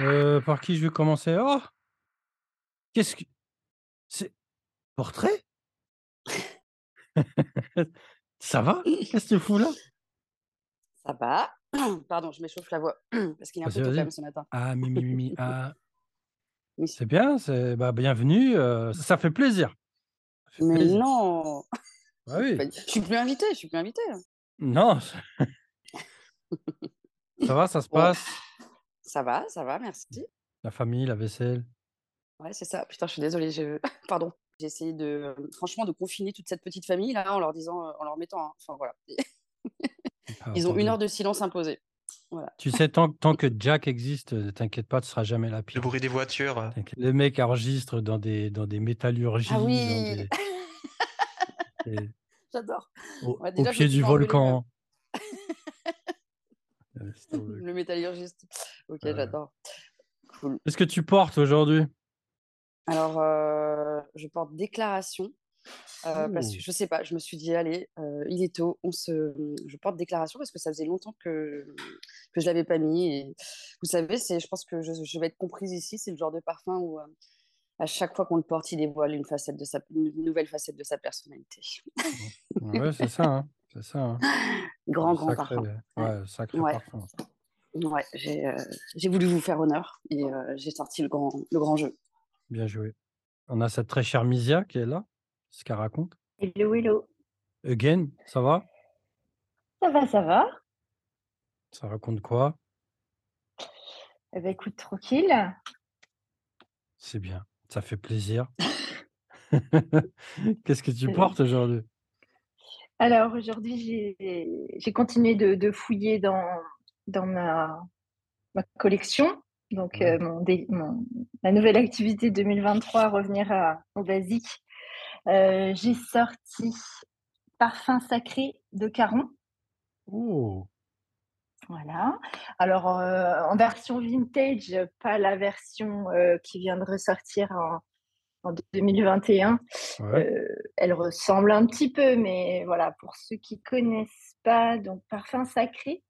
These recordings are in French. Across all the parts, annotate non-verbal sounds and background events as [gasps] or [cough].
Heu, par qui je vais commencer? Oh! Qu'est-ce que c'est? Portrait? [laughs] Ça va? [laughs] Qu'est-ce que tu fous là? Ça va. [clears throat] Pardon, je m'échauffe la voix [clears throat] parce qu'il est un Vas-y, peu tôt quand même ce matin. Ah, mi mi mi mi, [laughs] ah. Oui. C'est bien, c'est bah, bienvenue, heu, ça fait plaisir. Ça fait Mais plaisir. non! Bah oui. Du je suis plus invitée, je suis plus invitée, là. Non, Ça va, ça se passe? Ça va, ça va, merci. La famille, la vaisselle? Ouais, c'est ça. Putain, je suis désolée, je [laughs] pardon. J'ai essayé de, hem, franchement, de confiner toute cette petite famille-là, en leur disant, en leur mettant enfin voilà. Ah, [laughs] Ils ont tant 1 mieux. heure de silence imposée. Voilà. Tu sais, tant tant que Jack existe, heu, t'inquiète pas, tu seras jamais la Le pire. bruit des voitures. T'inquiète. Le mec enregistre dans des dans des métallurgies, Ah dans oui! des [laughs] J'adore. au Ouais, déjà, pied du volcan. Tomber. [laughs] Le métallurgiste. OK, j'adore. Cool. Qu'est-ce que tu portes aujourd'hui? Alors, heu, je porte déclaration, heu, parce que Oh! je sais pas, je me suis dit: «Allez, heu, il est tôt, on se je porte déclaration» parce que ça faisait longtemps que que je l'avais pas mis et vous savez, c'est je pense que je je vais être comprise ici, c'est le genre de parfum où, à chaque fois qu'on le porte, il dévoile une facette de sa une nouvelle facette de sa personnalité. Ouais, [laughs] c'est ça, hein, c'est ça, hein. [gasps] Grand, grand sacré, parfum. Ouais. sacré Ouais. parfum. Ouais, j'ai, heu, j'ai voulu vous faire honneur et heu, j'ai sorti le grand le grand jeu. Bien joué. On a cette très chère Misia qui est là. Qu'est-ce qu'elle raconte? Hello, hello. Again, ça va? Ça va, ça va. Ça raconte quoi? Eh bah, écoute, tranquille. C'est bien, ça fait plaisir. [laughs] [laughs] Qu'est-ce que tu portes aujourd'hui? Alors aujourd'hui, j'ai continué de de fouiller dans dans ma ma collection. Donc, mon dé mon ma nouvelle activité 2023, revenir à au basique. Heu, j'ai sorti Parfum Sacré de Caron. Oh! Voilà. Alors, heu, en version vintage, pas la version, qui vient de ressortir en en 2021. Ouais. Heu, elle ressemble un petit peu, mais voilà, pour ceux qui connaissent pas, donc Parfum Sacré,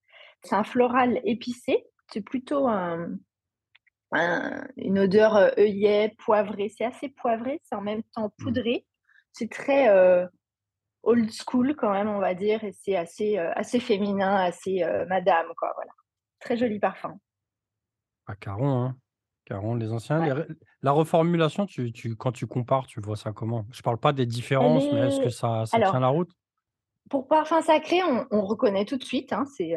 c'est un floral épicé. C'est plutôt un un une odeur, heu, œillet, poivré. C'est assez poivré, c'est en même temps Mmh. poudré. C'est très, heu, old school quand même, on va dire et c'est assez, assez féminin, assez, madame quoi, voilà. Très joli parfum. Ah Caron, hein. Caron, les anciens, Ouais. la reformulation, tu tu quand tu compares, tu vois ça comment? Je parle pas des différences, mais est-ce que ça ça tient la route? pour Parfum Sacré, on on reconnaît tout de suite, hein, c'est,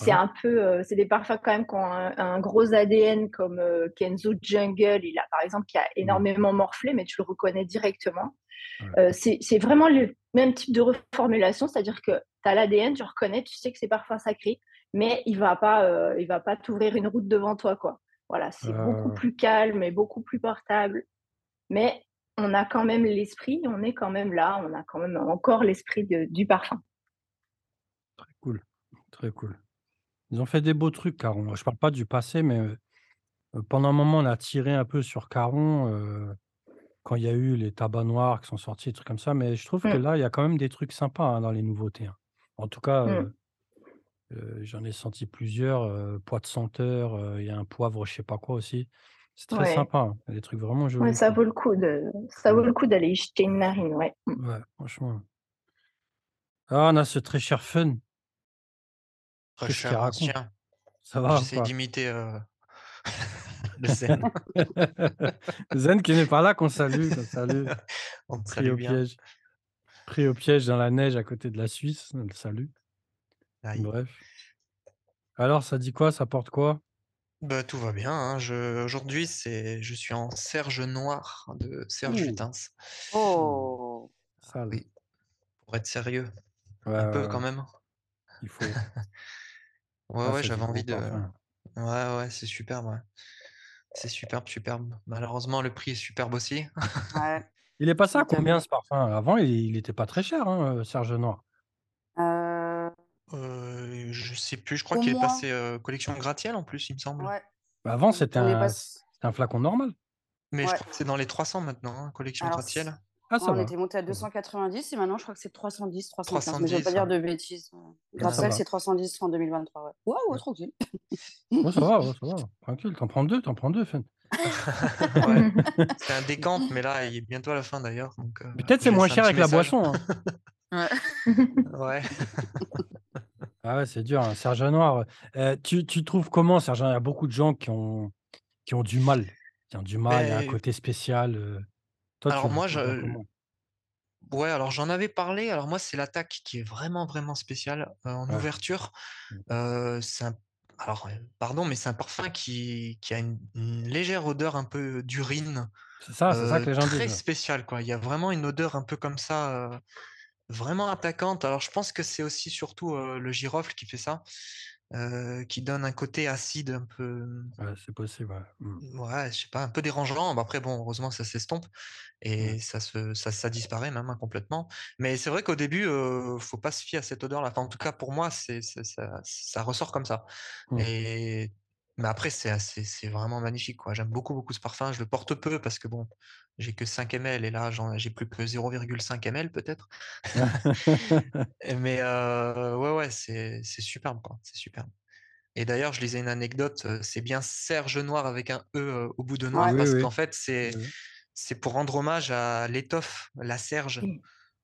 Ouais. un peu, heu, c'est des parfums quand même qui ont un un gros ADN comme, heu, Kenzo Jungle, il a par exemple, qui a Mmh. énormément morflé, mais tu le reconnais directement. Ouais. C'est vraiment le même type de reformulation, c'est-à-dire que tu as l'ADN, tu reconnais, tu sais que c'est Parfum Sacré, mais il va pas, il va pas t'ouvrir une route devant toi, quoi. Voilà, c'est beaucoup plus calme et beaucoup plus portable, mais on a quand même l'esprit, on est quand même là, on a quand même encore l'esprit du parfum. Très cool, très cool. Ils ont fait des beaux trucs Caron. Je parle pas du passé, mais, heu heu, pendant un moment, on a tiré un peu sur Caron, heu, quand il y a eu les tabacs noirs qui sont sortis, des trucs comme ça, mais je trouve que Mmh. là, il y a quand même des trucs sympas, hein, dans les nouveautés, hein. En tout cas, Mmh. J'en ai senti plusieurs, heu, Pois de senteur, il y a un poivre je sais pas quoi aussi. C'est très Ouais. sympa, hein. Il y a des trucs vraiment Ouais, jolis, ça vaut le coup de ça vaut le coup d'aller y jeter une narine, ouais. Mmh. Ouais, franchement. Ah, on a ce très cher Fun. Très cher, raconte? Ça va quoi? d'imiter, [laughs] le zen. Zen qui n'est pas là, qu'on salue, qu'on salue. [laughs] On Pris salue au bien. piège. Pris au piège dans la neige à côté de la Suisse, on le salue. Aïe. Bref. Alors, ça dit quoi? Ça porte quoi? Bah, tout va bien, hein. Je aujourd'hui, c'est je suis en Serge noir de Serge Ouh! Lutens. Oh! Ah Sale. oui, pour être sérieux, Ouais, un ouais, peu quand même. Il faut. [laughs] Ouais, Ah, ouais, j'avais envie de ouais, ouais, c'est superbe, ouais. C'est superbe, superbe. Malheureusement, le prix est superbe aussi. Ouais, Il est passé à combien ce parfum? Avant, il il était pas très cher, hein, heu, Serge noir. Heu, je sais plus, je crois au qu'il est moins passé, heu, collection gratte-ciel en plus, il me semble. Ouais. Bah, avant, est c'était on est un c'était un flacon normal. Mais je Ouais. crois que c'est dans les 300 maintenant, hein, collection Alors gratte-ciel. Ah, ça on va. était monté à Ça va. 290 et maintenant je crois que c'est 310, 315. Mais je 310, vais pas dire ouais. de bêtises. Ah, Grâce à elle, c'est 310 en 2023. Ouais, ouais, ouais, tranquille. Ouais, ça va, ouais, ça va. [laughs] Tranquille, t'en prends deux, t'en prends deux, Fen. [laughs] Ouais, [laughs] c'est un décompte, mais là, il est bientôt à la fin d'ailleurs. Donc, euh, Peut-être je c'est moins laisse un cher petit avec la message. boisson. hein. Ouais. [laughs] Ah ouais, c'est dur, hein. Serge Noir. euh, tu, tu trouves comment, Serge Il y a beaucoup de gens qui ont, qui ont du mal. Qui ont du mal, il y a un Mais côté spécial. euh. Toi, tu, alors moi, tu vois je, comment? Ouais, alors j'en avais parlé. Alors moi, c'est l'attaque qui est vraiment, vraiment spéciale euh, en Ouais. ouverture. Mm. Euh, c'est un, alors, pardon, mais c'est un parfum qui, qui a une, une légère odeur un peu d'urine, C'est ça, c'est ça que les gens très disent. ouais. spéciale, quoi. Il y a vraiment une odeur un peu comme ça, euh, vraiment attaquante. Alors, je pense que c'est aussi surtout euh, le girofle qui fait ça, euh, qui donne un côté acide un peu, Ouais, c'est possible. ouais. Mm. ouais, je sais pas, un peu dérangeant. Bah, après, bon, heureusement, ça s'estompe Ouais. et ça se, ça, ça disparaît même hein, complètement. Mais c'est vrai qu'au début, euh, faut pas se fier à cette odeur-là. Enfin, en tout cas, pour moi, c'est, ça, ça ressort comme ça. Mm. Et mais après, c'est vraiment magnifique. J'aime beaucoup, beaucoup ce parfum. Je le porte peu parce que bon, j'ai que 5 ml et là, j'ai plus que 0,5 ml peut-être. [laughs] Mais euh, ouais, ouais, c'est, superbe, quoi. C'est superbe. Et d'ailleurs, je lisais une anecdote, c'est bien Serge Noir avec un E au bout de noir Ouais. Parce oui. qu'en fait, c'est, Oui, pour rendre hommage à l'étoffe, la Serge.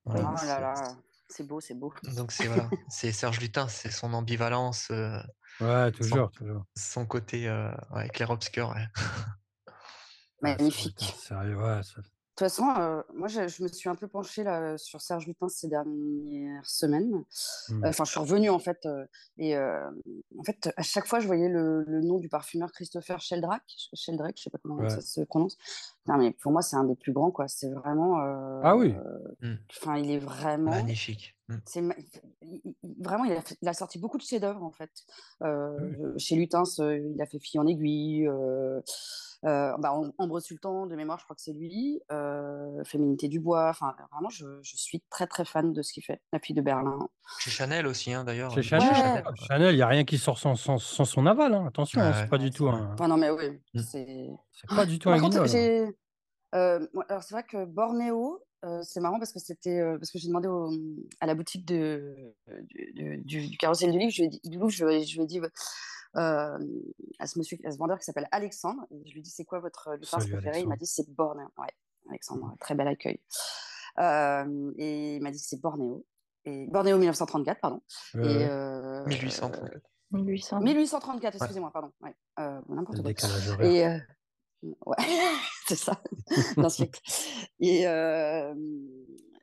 Voilà, Oh là c'est- là, c'est beau, c'est beau. donc c'est voilà, Serge Lutin, c'est son ambivalence, euh, Ouais, son, toujours, toujours. son côté euh, ouais, clair-obscur. ouais. [laughs] Serge Magnifique. Sérieux, ouais. ça- De toute façon, euh, moi, je, je me suis un peu penchée là, sur Serge Lutens ces dernières semaines. Mm. Enfin, je suis revenue en fait. euh, et euh, en fait, à chaque fois, je voyais le, le nom du parfumeur Christopher Sheldrake. Sheldrake, je sais pas comment Ouais. ça se prononce. Non, mais pour moi, c'est un des plus grands, quoi. C'est vraiment. Ah oui. Mm. Enfin, il est vraiment. Magnifique. Mm. C'est vraiment, il a, fait- il a sorti beaucoup de chefs-d'œuvre en fait. Euh, Oui. Chez Lutens, euh, il a fait Fille en aiguille, euh, euh, bah, Am- Ambre Sultan, de mémoire, je crois que c'est lui. euh, Féminité du bois. Enfin, vraiment, je, je suis très très fan de ce qu'il fait. La fille de Berlin. Chez Chanel aussi, hein, d'ailleurs. Chez Chanel, chez Ouais. Chanel, ouais. Chanel, il n'y a rien qui sort sans, sans, sans son aval. hein. Attention, hein, Ouais, c'est pas du tout un, Enfin, non, mais oui, Mm. c'est. pas du tout un contre, euh, alors, c'est vrai que Bornéo, euh, c'est marrant parce que c'était. euh, parce que j'ai demandé au- à la boutique de, du, du, du- livre, je lui ai dit, du je, lui ai- je lui ai dit euh, à ce monsieur, à ce vendeur qui s'appelle Alexandre, et je lui ai dit c'est quoi votre Lutens Salut, préféré Il m'a Alexandre. dit c'est Bornéo. Ouais, Alexandre, très bel accueil. Euh, et il m'a dit c'est Bornéo. Et Bornéo 1934, pardon. Ouais, Et ouais. euh, 1834. 1800. 1834, excusez-moi, pardon. Ouais, euh, n'importe quoi. Et euh, ouais, [laughs] c'est ça, siècle. Et euh,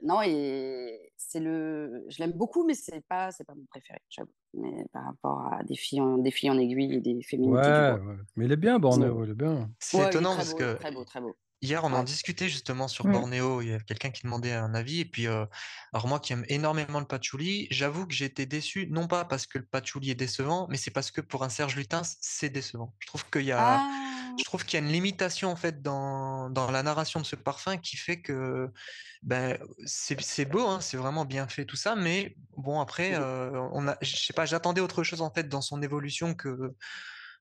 non, et c'est le, je l'aime beaucoup, mais c'est pas, c'est pas mon préféré, j'avoue. Mais par rapport à des filles en, des filles en aiguille et des féminités Ouais. Mais il est bien, Bornéo, il est bien. C'est étonnant parce beau, que très beau, très beau. Hier, on en discutait justement sur Mm. Bornéo. Il y a quelqu'un qui demandait un avis. Et puis, euh, alors moi qui aime énormément le patchouli, j'avoue que j'ai été déçu, non pas parce que le patchouli est décevant, mais c'est parce que pour un Serge Lutens, c'est décevant. Je trouve qu'il y a, Ah, je trouve qu'il y a une limitation en fait dans, dans la narration de ce parfum qui fait que ben, c'est beau, hein, c'est vraiment bien fait tout ça, mais bon après, euh, on a, je sais pas, j'attendais autre chose en fait dans son évolution que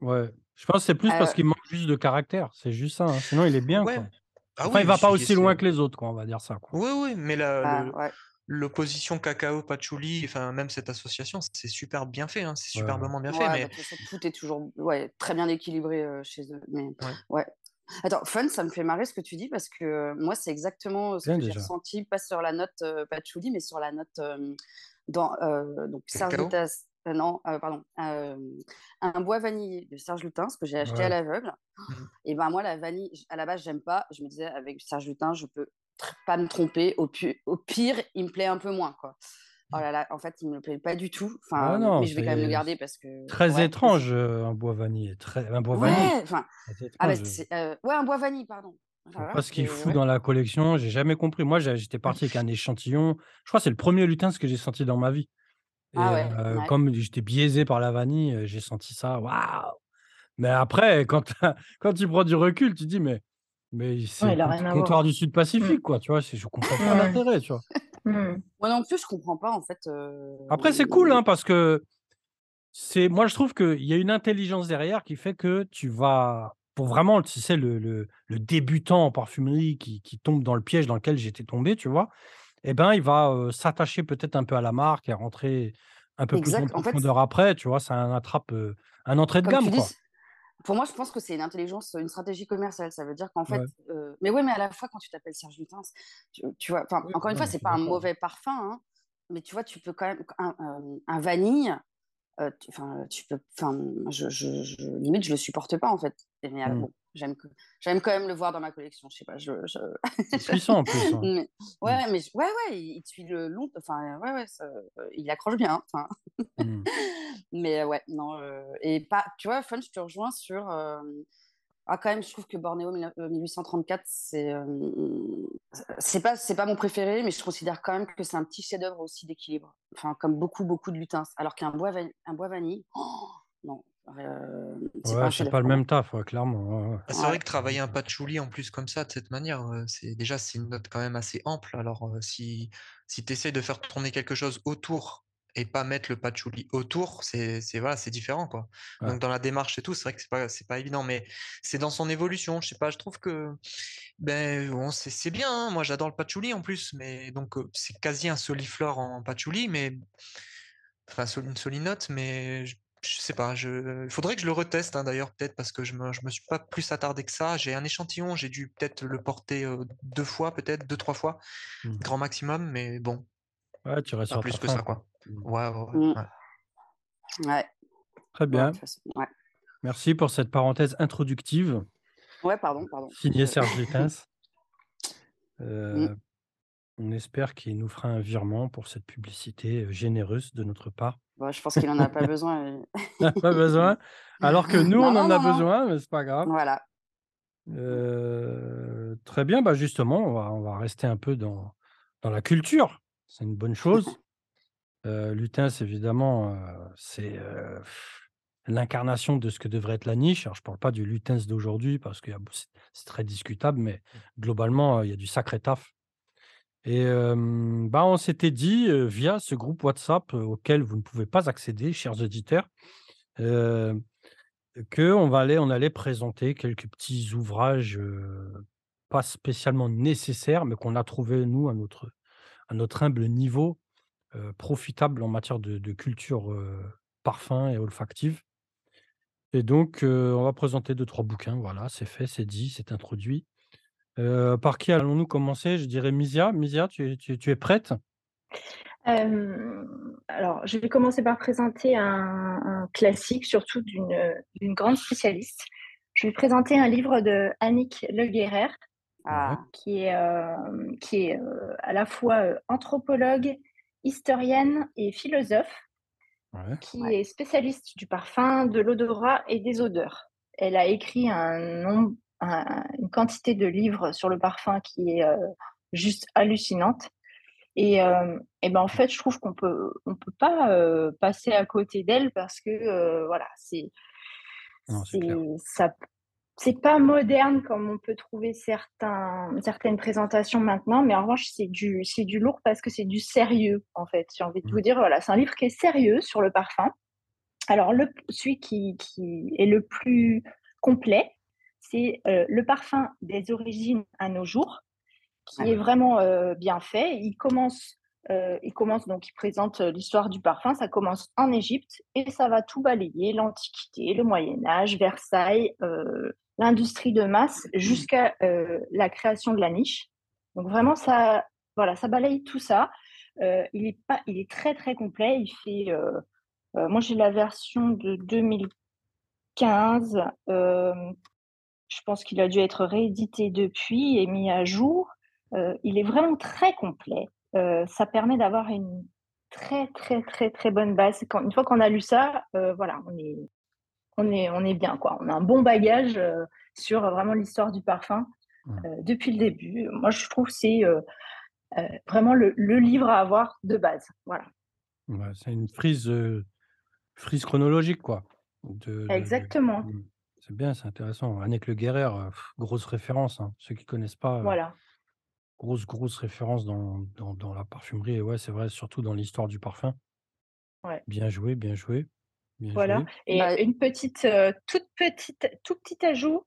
Ouais. Je pense que c'est plus parce Euh, qu'il manque juste de caractère. C'est juste ça. hein. Sinon, il est bien, ouais. quoi. Ah Enfin, oui, il va pas aussi loin que les autres, quoi, on va dire ça. Quoi. Oui, oui, mais la, ah, ouais. l'opposition cacao patchouli, enfin même cette association, c'est super bien fait, hein, c'est superbement bien Ouais, fait, bah, mais façon, tout est toujours ouais, très bien équilibré euh, chez eux. Mais Ouais. Attends, fun, ça me fait marrer ce que tu dis parce que euh, moi, c'est exactement ce Bien que j'ai ressenti, pas sur la note euh, patchouli, mais sur la note dans donc Lutens. Euh, non, euh, pardon. euh, un bois vanillé de Serge Lutens que j'ai acheté à l'aveugle. Mhm. Et ben moi, la vanille, à la base, j'aime pas. Je me disais, avec Serge Lutens, je peux pas me tromper. Au, pire, il me plaît un peu moins, quoi. Oh là là, en fait, il me plaît pas du tout. Enfin, Ah non, mais je vais quand même le garder parce que. très ouais, étrange, euh, un bois vanille. Très... Un bois Ouais, vanille, enfin, très ah bah, euh, ouais, un bois vanille, pardon. Enfin, voilà, pas ce qu'il fout ouais. dans la collection, j'ai jamais compris. Moi, j'étais parti avec un [laughs] échantillon. Je crois que c'est le premier lutin que j'ai senti dans ma vie. Ah ouais, euh, ouais. comme j'étais biaisé par la vanille, euh, j'ai senti ça. Waouh! Mais après, quand, [laughs] quand tu prends du recul, tu dis, mais, mais c'est a le rien à comptoir voir. du Sud-Pacifique, quoi. Tu vois, je comprends pas Ouais. l'intérêt, tu vois. Hmm. [laughs] Moi non plus, je comprends pas en fait. euh, Après, c'est cool, hein, parce que c'est, moi, je trouve qu'il y a une intelligence derrière qui fait que tu vas pour vraiment, tu sais, le le le débutant en parfumerie qui qui tombe dans le piège dans lequel j'étais tombé, tu vois? Et ben, il va, s'attacher peut-être un peu à la marque et rentrer un peu plus en. En fait profondeur après, tu vois? C'est un attrape, un entrée de gamme, dis, quoi. pour moi, je pense que c'est une intelligence, une stratégie commerciale. Ça veut dire qu'en fait, Ouais. mais ouais, mais à la fois, quand tu t'appelles Serge Lutens, tu tu vois? Oui, encore une fois, c'est pas un mauvais parfum, hein, mais tu vois, tu peux quand même un, vanille, enfin, tu peux enfin, je je je limite, je le supporte pas, en fait. Mais, Mmh. bon, j'aime quand même le voir dans ma collection. Je sais pas, je je C'est puissant en plus, ouais. mais Mmh. ouais, mais ouais, ouais, il il suit le long enfin, ouais, ouais, ça, il accroche bien, enfin. Mmh. [laughs] Mais, ouais, non, heu et pas tu vois, Fun, je te rejoins sur, hem, ah, quand même, je trouve que Bornéo mille neuf heu, 1834, c'est, hem, c'est pas c'est pas mon préféré, mais je considère quand même que c'est un petit chef-d'œuvre aussi d'équilibre. Enfin, comme beaucoup, beaucoup de lutins. Alors qu'un bois un bois vanille, non, heu, c'est pas Ouais, un c'est chef-d'œuvre pas le même taf, ouais, clairement, ouais. Bah, c'est vrai que travailler un patchouli en plus comme ça, de cette manière, heu, c'est déjà c'est une note quand même assez ample. Alors, heu, si si tu essaies de faire tourner quelque chose autour et pas mettre le patchouli autour, c'est c'est voilà, c'est différent, quoi. Ouais. Donc dans la démarche et tout, c'est vrai que c'est pas c'est pas évident, mais c'est dans son évolution. Je sais pas, je trouve que, ben, bon, c'est c'est bien, hein. Moi, j'adore le patchouli en plus, mais donc, c'est quasi un soliflore en patchouli, mais enfin, une solinote, mais je je sais pas, je il faudrait que je le reteste, hein, d'ailleurs, peut-être parce que je me je me suis pas plus attardé que ça. J'ai un échantillon, j'ai dû peut-être le porter, heu, 2 fois, peut-être deux trois fois, Mmh. grand maximum, mais bon, Ouais, tu restes pas plus que ça, quoi. Mmh. Ouais, ouais, ouais, Mmh. ouais. Ouais. Très bien. Merci pour cette parenthèse introductive. Ouais, pardon, pardon. Signé Serge. [laughs] Mmh. On espère qu'il nous fera un virement pour cette publicité, généreuse de notre part. Bah, je pense qu'il en a pas besoin, [laughs] lui. Pas besoin, alors que nous, Non, on non, en a non, besoin, mais c'est pas grave. Voilà. Très bien, bah, justement, on va on va rester un peu dans dans la culture. C'est une bonne chose. Heu, Lutens, évidemment, heu, c'est, l'incarnation de ce que devrait être la niche. Alors, je parle pas du Lutens d'aujourd'hui parce b c'est c'est très discutable, mais globalement, heu, il y a du sacré taf et bah, on s'était dit, via ce groupe WhatsApp, auquel vous ne pouvez pas accéder, chers auditeurs, qu'on aller on allait présenter quelques petits ouvrages, pas spécialement nécessaires, mais qu'on a trouvé nous à notre à notre humble niveau, heu, profitables en matière de culture, parfum et olfactive et donc on va présenter deux trois bouquins, voilà, c'est fait, c'est dit, c'est introduit. Heu, par qui allons-nous commencer? Je dirais Misia. Misia, tu es tu es tu es prête? Alors, je vais commencer par présenter un un classique, surtout d'une, grande spécialiste. Je vais présenter un livre de Annick Le Ouais, Ah, qui est, qui à la fois, anthropologue, historienne et philosophe, ouais, qui ouais. est spécialiste du parfum, de l'odorat et des odeurs. Elle a écrit un nombre un une quantité de livres sur le parfum qui est, heu, juste hallucinante et hem et ben, en fait, je trouve qu'on peut on peut pas, heu, passer à côté d'elle parce que, heu, voilà, c'est ça c'est pas moderne comme on peut trouver certains certaines présentations maintenant, mais en revanche, c'est du c'est du lourd parce que c'est du sérieux, en fait. J'ai envie de Mmh. vous dire, voilà, c'est un livre qui est sérieux sur le parfum. Alors le celui qui qui est le plus complet, c'est, heu, Le parfum des origines à nos jours qui Ouais. est vraiment, heu, bien fait. Il commence, heu, il commence donc il présente, l'histoire du parfum. Ça commence en Égypte et ça va tout balayer, l'Antiquité, le Moyen Âge, Versailles, l'industrie de masse jusqu'à, heu, la création de la niche. Donc vraiment ça voilà, ça balaye tout ça. Il est pas il est très, très complet. Il fait, moi j'ai la version de 2015, hem, je pense qu'il a dû être réédité depuis et mis à jour. Heu, il est vraiment très complet. Heu, ça permet d'avoir une très, très, très, très bonne base. Quand une fois qu'on a lu ça, heu, voilà, on est on est on est bien, quoi. On a un bon bagage, sur vraiment l'histoire du parfum, depuis le début. Moi, je trouve que c'est, vraiment le le livre à avoir de base. Voilà. C'est une frise, frise chronologique, quoi, de de de Exactement. mmh. C'est bien, c'est intéressant. Annick Le Guérard, heu, grosse référence, hein. Ceux qui connaissent pas, heu, Voilà. grosse, grosse référence dans dans dans la parfumerie et ouais, c'est vrai, surtout dans l'histoire du parfum. Ouais. Bien joué, bien joué, bien Voilà joué. et Bah, une petite, heu, toute petite tout petit ajout,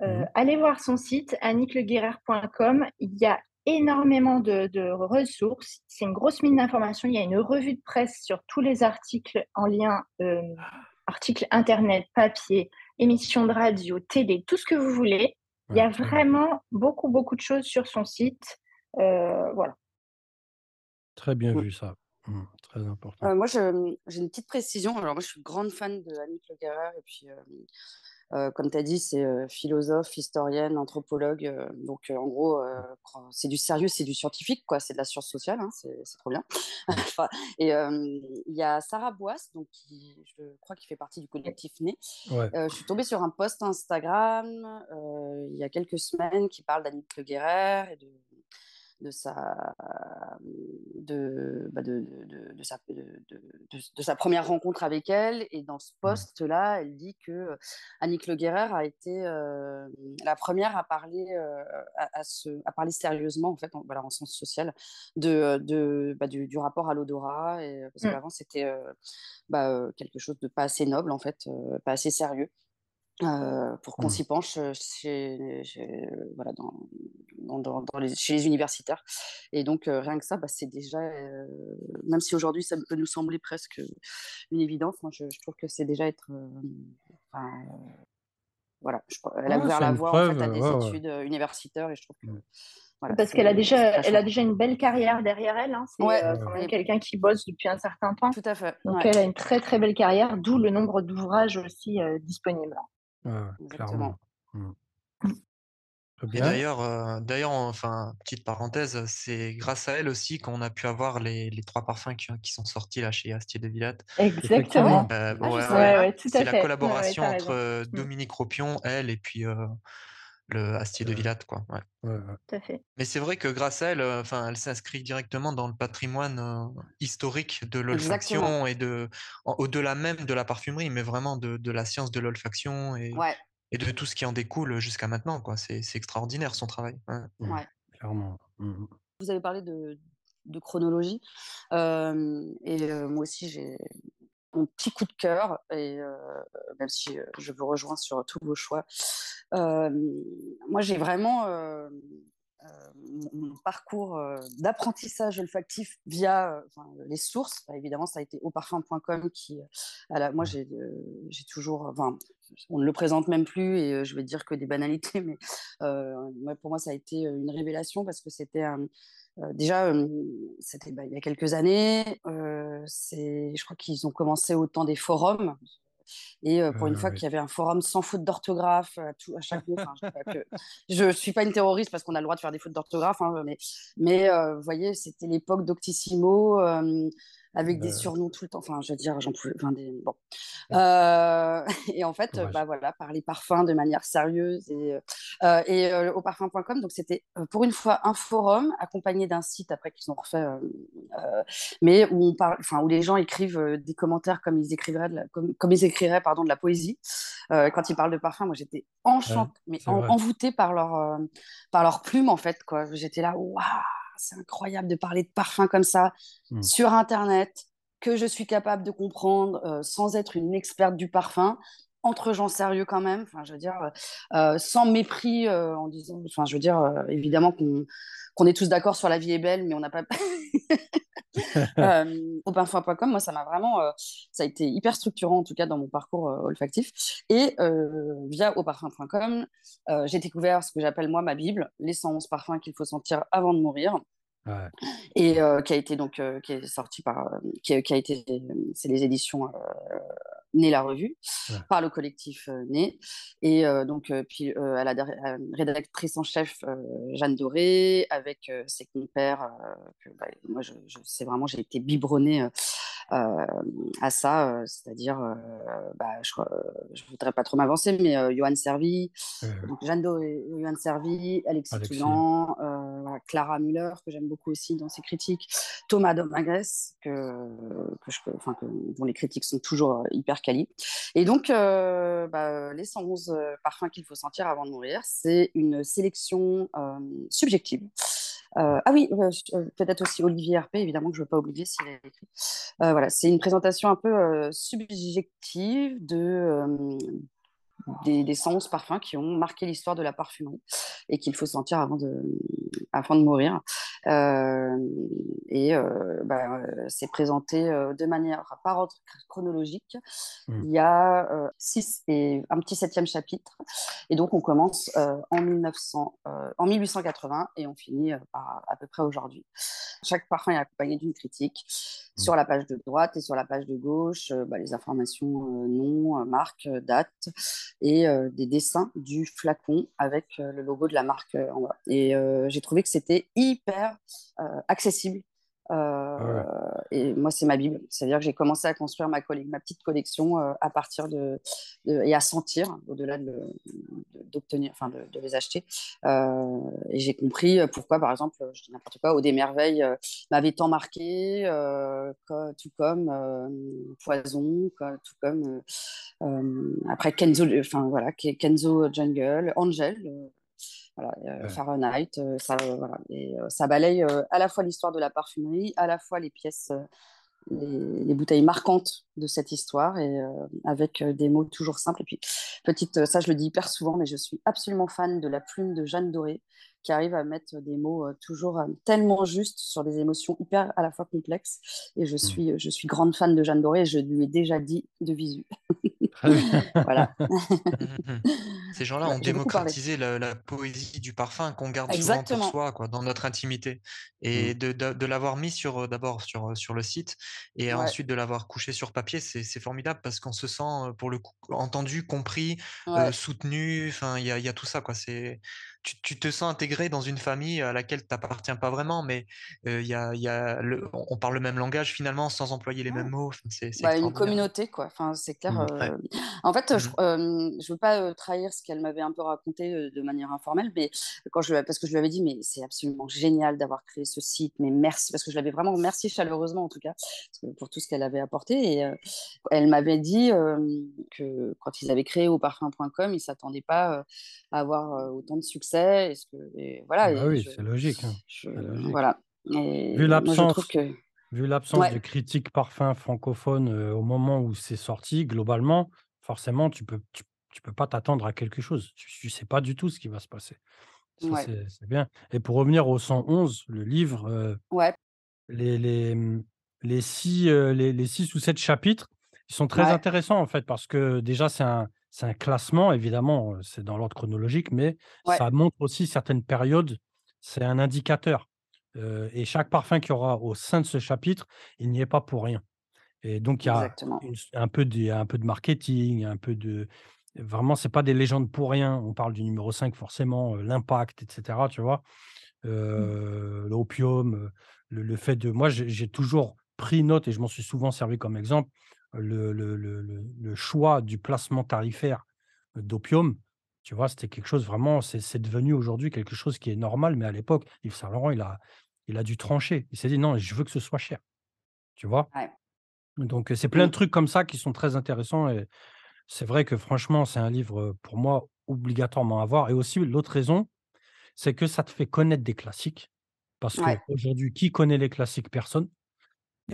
euh, allez voir son site annickleguerrer.com. Il y a énormément de, ressources. C'est une grosse mine d'informations. Il y a une revue de presse sur tous les articles en lien, euh, articles internet, papier, émissions de radio, télé, tout ce que vous voulez. Il y a vraiment beaucoup, beaucoup de choses sur son site. Euh, voilà. Très bien vu ça. Mmh, très important. moi, j'ai une petite précision. Alors, moi, je suis grande fan de Annick Le et puis euh, comme tu as dit, c'est euh, philosophe, historienne, anthropologue. Euh, donc, en gros, c'est du sérieux, c'est du scientifique, quoi. C'est de la science sociale, hein, c'est trop bien. [laughs] et il y a Sarah Boisse, donc qui, je crois qu'il fait partie du collectif Né. je suis tombée sur un post Instagram il y a quelques semaines qui parle d'Annick Le Guerrer et de de sa, de, bah de, de, sa, de, sa première rencontre avec elle. Et dans ce mmh. poste-là, elle dit que Annick Le Guerrer a été euh, la première à parler, euh, à, à, parler sérieusement, en fait, en, voilà, en sens social, de, de, bah, du, rapport à l'odorat. Parce mmh. qu'avant, c'était euh, bah, quelque chose de pas assez noble, en fait, pas assez sérieux. Pour qu'on mmh. s'y penche chez, voilà, dans, dans, les, chez les universitaires. Et donc, rien que ça, bah, c'est déjà, même si aujourd'hui ça peut nous sembler presque une évidence, moi je, trouve que c'est déjà être. voilà, elle a ouvert la voie en fait, à des études universitaires et je trouve que. Mmh. Parce qu'elle a déjà, elle a déjà une belle carrière derrière elle. Hein. C'est quelqu'un qui bosse depuis un certain temps. Tout à fait. Donc elle a une très très belle carrière, d'où le nombre d'ouvrages aussi disponibles. Clairement. Mmh. Et d'ailleurs, euh, d'ailleurs, enfin, petite parenthèse, c'est grâce à elle aussi qu'on a pu avoir les, les trois parfums qui, qui sont sortis là chez Astier de Villette. Exactement. Bah, ah, c'est la collaboration entre euh, mmh. Dominique Ropion, elle, et puis euh, le Astier de Villette, quoi. Tout à fait. Mais c'est vrai que grâce à elle, enfin, elle s'inscrit directement dans le patrimoine historique de l'olfaction et de, au-delà même de la parfumerie, mais vraiment de, de la science de l'olfaction et, et de tout ce qui en découle jusqu'à maintenant. Quoi. C'est, extraordinaire son travail. Ouais. Clairement. Mmh Vous avez parlé de, chronologie. et moi aussi, j'ai mon petit coup de cœur, et même si je vous rejoins sur tous vos choix. moi, j'ai vraiment mon parcours d'apprentissage olfactif via les sources. Bah, évidemment, ça a été auparfum.com qui, moi, j'ai, toujours, enfin, on ne le présente même plus et je vais dire que des banalités, mais pour moi, ça a été une révélation parce que c'était déjà, c'était bah, il y a quelques années. c'est, je crois qu'ils ont commencé au temps des forums. Et pour une fois qu'il y avait un forum sans faute d'orthographe à, tout, à chaque mot, je ne [laughs] suis pas une terroriste parce qu'on a le droit de faire des fautes d'orthographe, hein, mais, mais vous voyez, c'était l'époque d'Octissimo avec des surnoms tout le temps. Enfin, je veux dire, j'en pouvais. Enfin, des... Bon. Euh, [laughs] et en fait, bah voilà, parler parfum de manière sérieuse et, euh, et euh, au parfum.com. Donc, c'était pour une fois un forum accompagné d'un site après qu'ils ont refait, mais où on parle, enfin, où les gens écrivent des commentaires comme ils écriveraient, de la, comme, comme, ils écriraient, pardon, de la poésie. quand ils parlent de parfum, moi, j'étais enchantée, mais envoûtée par leur, par leur plume, en fait, quoi. J'étais là, waouh c'est incroyable de parler de parfum comme ça mmh. sur Internet, que je suis capable de comprendre euh, sans être une experte du parfum, entre gens sérieux quand même, enfin, je veux dire, euh, euh, sans mépris en disant, enfin, je veux dire, évidemment qu'on qu'on est tous d'accord sur la vie est belle, mais on n'a pas. [laughs] [laughs] euh, Aupinfoin.com, moi, ça m'a vraiment. Euh, ça a été hyper structurant, en tout cas, dans mon parcours euh, olfactif. Et euh, via auparfum.com, j'ai découvert ce que j'appelle, moi, ma Bible, les 111 parfums qu'il faut sentir avant de mourir. Et qui a été donc qui est sorti par qui, qui, a été c'est les éditions Né la revue par le collectif euh, Né. Et euh, donc, euh, puis à la rédactrice en chef Jeanne Doré, avec ses compères, que, bah, moi, je, je sais vraiment, j'ai été biberonnée à ça, c'est-à-dire, bah, je ne voudrais pas trop m'avancer, mais Johan Servi, donc Jeanne Doré, Johan Servi, Alexis, Alexis. Clara Müller, que j'aime beaucoup aussi dans ses critiques, Thomas Domagres, que, que je, que, dont les critiques sont toujours hyper et donc, euh, bah, les 111 euh, parfums qu'il faut sentir avant de mourir, c'est une sélection euh, subjective. Ah oui, peut-être aussi Olivier RP, évidemment que je ne veux pas oublier s'il a écrit. voilà, c'est une présentation un peu subjective de, des, des 111 parfums qui ont marqué l'histoire de la parfumerie et qu'il faut sentir avant de, avant de mourir. Euh, et euh, bah, c'est présenté de manière par ordre chronologique. Mmh. Il y a six et un petit septième chapitre. Et donc, on commence en, 1900, en 1880 et on finit par à peu près aujourd'hui. Chaque parfum est accompagné d'une critique sur la page de droite et sur la page de gauche, bah, les informations nom, marque, date et des dessins du flacon avec le logo de la marque en bas. Et j'ai trouvé que c'était hyper accessible euh, et moi, c'est ma Bible. C'est-à-dire que j'ai commencé à construire ma, ma petite collection euh, à partir de, et à sentir, au-delà d'obtenir, enfin de, les acheter. Euh, et j'ai compris pourquoi, par exemple, je dis n'importe quoi, Au des merveilles m'avait tant marqué, tout comme Poison, tout comme après Kenzo, enfin voilà, Kenzo Jungle, Angel voilà, euh, Fahrenheit, euh, ça, euh, voilà. Et, ça balaye à la fois l'histoire de la parfumerie, à la fois les pièces, les, bouteilles marquantes de cette histoire, et avec des mots toujours simples. Et puis, petite, ça je le dis hyper souvent, mais je suis absolument fan de la plume de Jeanne Doré, qui arrive à mettre des mots toujours tellement justes sur des émotions hyper à la fois complexes. Et je mmh. suis, je suis grande fan de Jeanne Doré, et je lui ai déjà dit de visu. [laughs] voilà. [laughs] Ces gens-là ont démocratisé la, poésie du parfum qu'on garde souvent pour soi, quoi, dans notre intimité. Et mmh. de, de, l'avoir mis sur d'abord sur, sur le site et ensuite de l'avoir couché sur papier, c'est formidable parce qu'on se sent pour le coup entendu, compris, soutenu. Enfin, il y a, y a, tout ça, quoi. C'est tu, te sens intégré dans une famille à laquelle tu n'appartiens pas vraiment, mais il y a, y a le, on parle le même langage finalement sans employer les mêmes mots. C'est bah, une communauté, quoi. Enfin, c'est clair. Mmh. En fait, je ne mmh veux pas trahir ce qu'elle m'avait un peu raconté de manière informelle, mais quand je, parce que je lui avais dit, mais c'est absolument génial d'avoir créé ce site, mais merci, parce que je l'avais vraiment remercié chaleureusement en tout cas pour tout ce qu'elle avait apporté. Et elle m'avait dit que quand ils avaient créé au parfum.com, ils ne s'attendaient pas à avoir autant de succès est-ce que voilà. Ah bah oui, c'est logique, hein. Voilà. vu l'absence, que... vu l'absence de critiques parfum francophone au moment où c'est sorti, globalement, forcément, tu peux, tu, peux pas t'attendre à quelque chose. Tu, ne sais pas du tout ce qui va se passer. c'est bien. Et pour revenir au 111, le livre, ouais. les, les, mmh, les, six, les, les six ou sept chapitres, ils sont très intéressants en fait parce que déjà c'est un c'est un classement, évidemment, c'est dans l'ordre chronologique, mais ça montre aussi certaines périodes. C'est un indicateur. et chaque parfum qu'il y aura au sein de ce chapitre, il n'y est pas pour rien. Et donc, il y a un, peu de, un peu de marketing, un peu de. Vraiment, ce pas des légendes pour rien. On parle du numéro 5, forcément, l'impact, etc. Tu vois, mmh. l'opium, le, le, fait de. Moi, j'ai toujours pris note et je m'en suis souvent servi comme exemple le, le, le, le choix du placement tarifaire d'opium, tu vois, c'était quelque chose vraiment, c'est devenu aujourd'hui quelque chose qui est normal, mais à l'époque, Yves Saint Laurent, il a, il a dû trancher. Il s'est dit non, je veux que ce soit cher. Tu vois? Donc, c'est plein de trucs comme ça qui sont très intéressants. Et c'est vrai que franchement, c'est un livre pour moi obligatoirement à voir. Et aussi, l'autre raison, c'est que ça te fait connaître des classiques. Parce qu'aujourd'hui, qui connaît les classiques? Personne.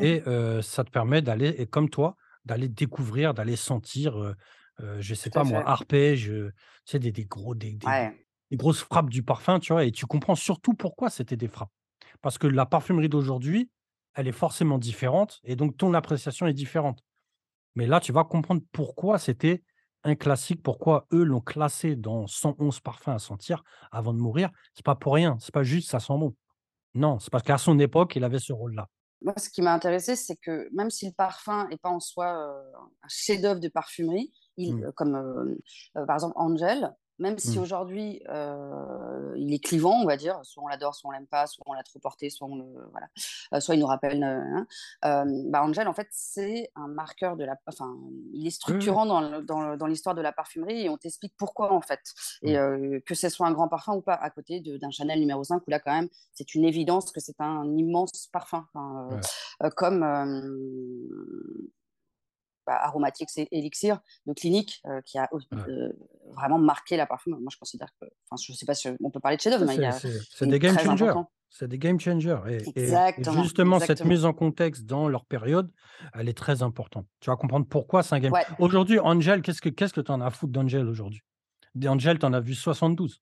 Et ça te permet d'aller, et comme toi, d'aller découvrir, d'aller sentir, je ne je sais pas moi, arpège, tu sais, des, des gros, des, des, grosses frappes du parfum, tu vois, et tu comprends surtout pourquoi c'était des frappes. Parce que la parfumerie d'aujourd'hui, elle est forcément différente, et donc ton appréciation est différente. Mais là, tu vas comprendre pourquoi c'était un classique, pourquoi eux l'ont classé dans 111 parfums à sentir avant de mourir. C'est pas pour rien, c'est pas juste ça sent bon. Non, c'est parce qu'à son époque, il avait ce rôle-là. Moi, ce qui m'a intéressé, c'est que même si le parfum n'est pas en soi euh, un chef-d'œuvre de parfumerie, il, mmh. euh, comme euh, par exemple Angel, même si mmh. aujourd'hui euh, il est clivant, on va dire, soit on l'adore, soit on l'aime pas, soit on l'a trop porté, soit on le, voilà, euh, soit il nous rappelle. Hein, bah Angel, en fait, c'est un marqueur de la, enfin, il est structurant dans, dans, dans l'histoire de la parfumerie et on t'explique pourquoi en fait, et mmh. que ce soit un grand parfum ou pas, à côté d'un Chanel numéro 5 où là quand même c'est une évidence que c'est un immense parfum, comme bah, Aromatics et Elixir de clinique euh, qui a euh, vraiment marqué la parfume. Moi, je considère que, enfin, je sais pas si on peut parler de chef-d'œuvre, mais c'est des game changers. C'est des game changers et et Exactement, justement cette mise en contexte dans leur période, elle est très importante. Tu vas comprendre pourquoi c'est un game Ouais. aujourd'hui Angel, qu'est-ce que qu'est-ce que tu en as à foutre d'Angel aujourd'hui? D'Angel, tu en as vu 72.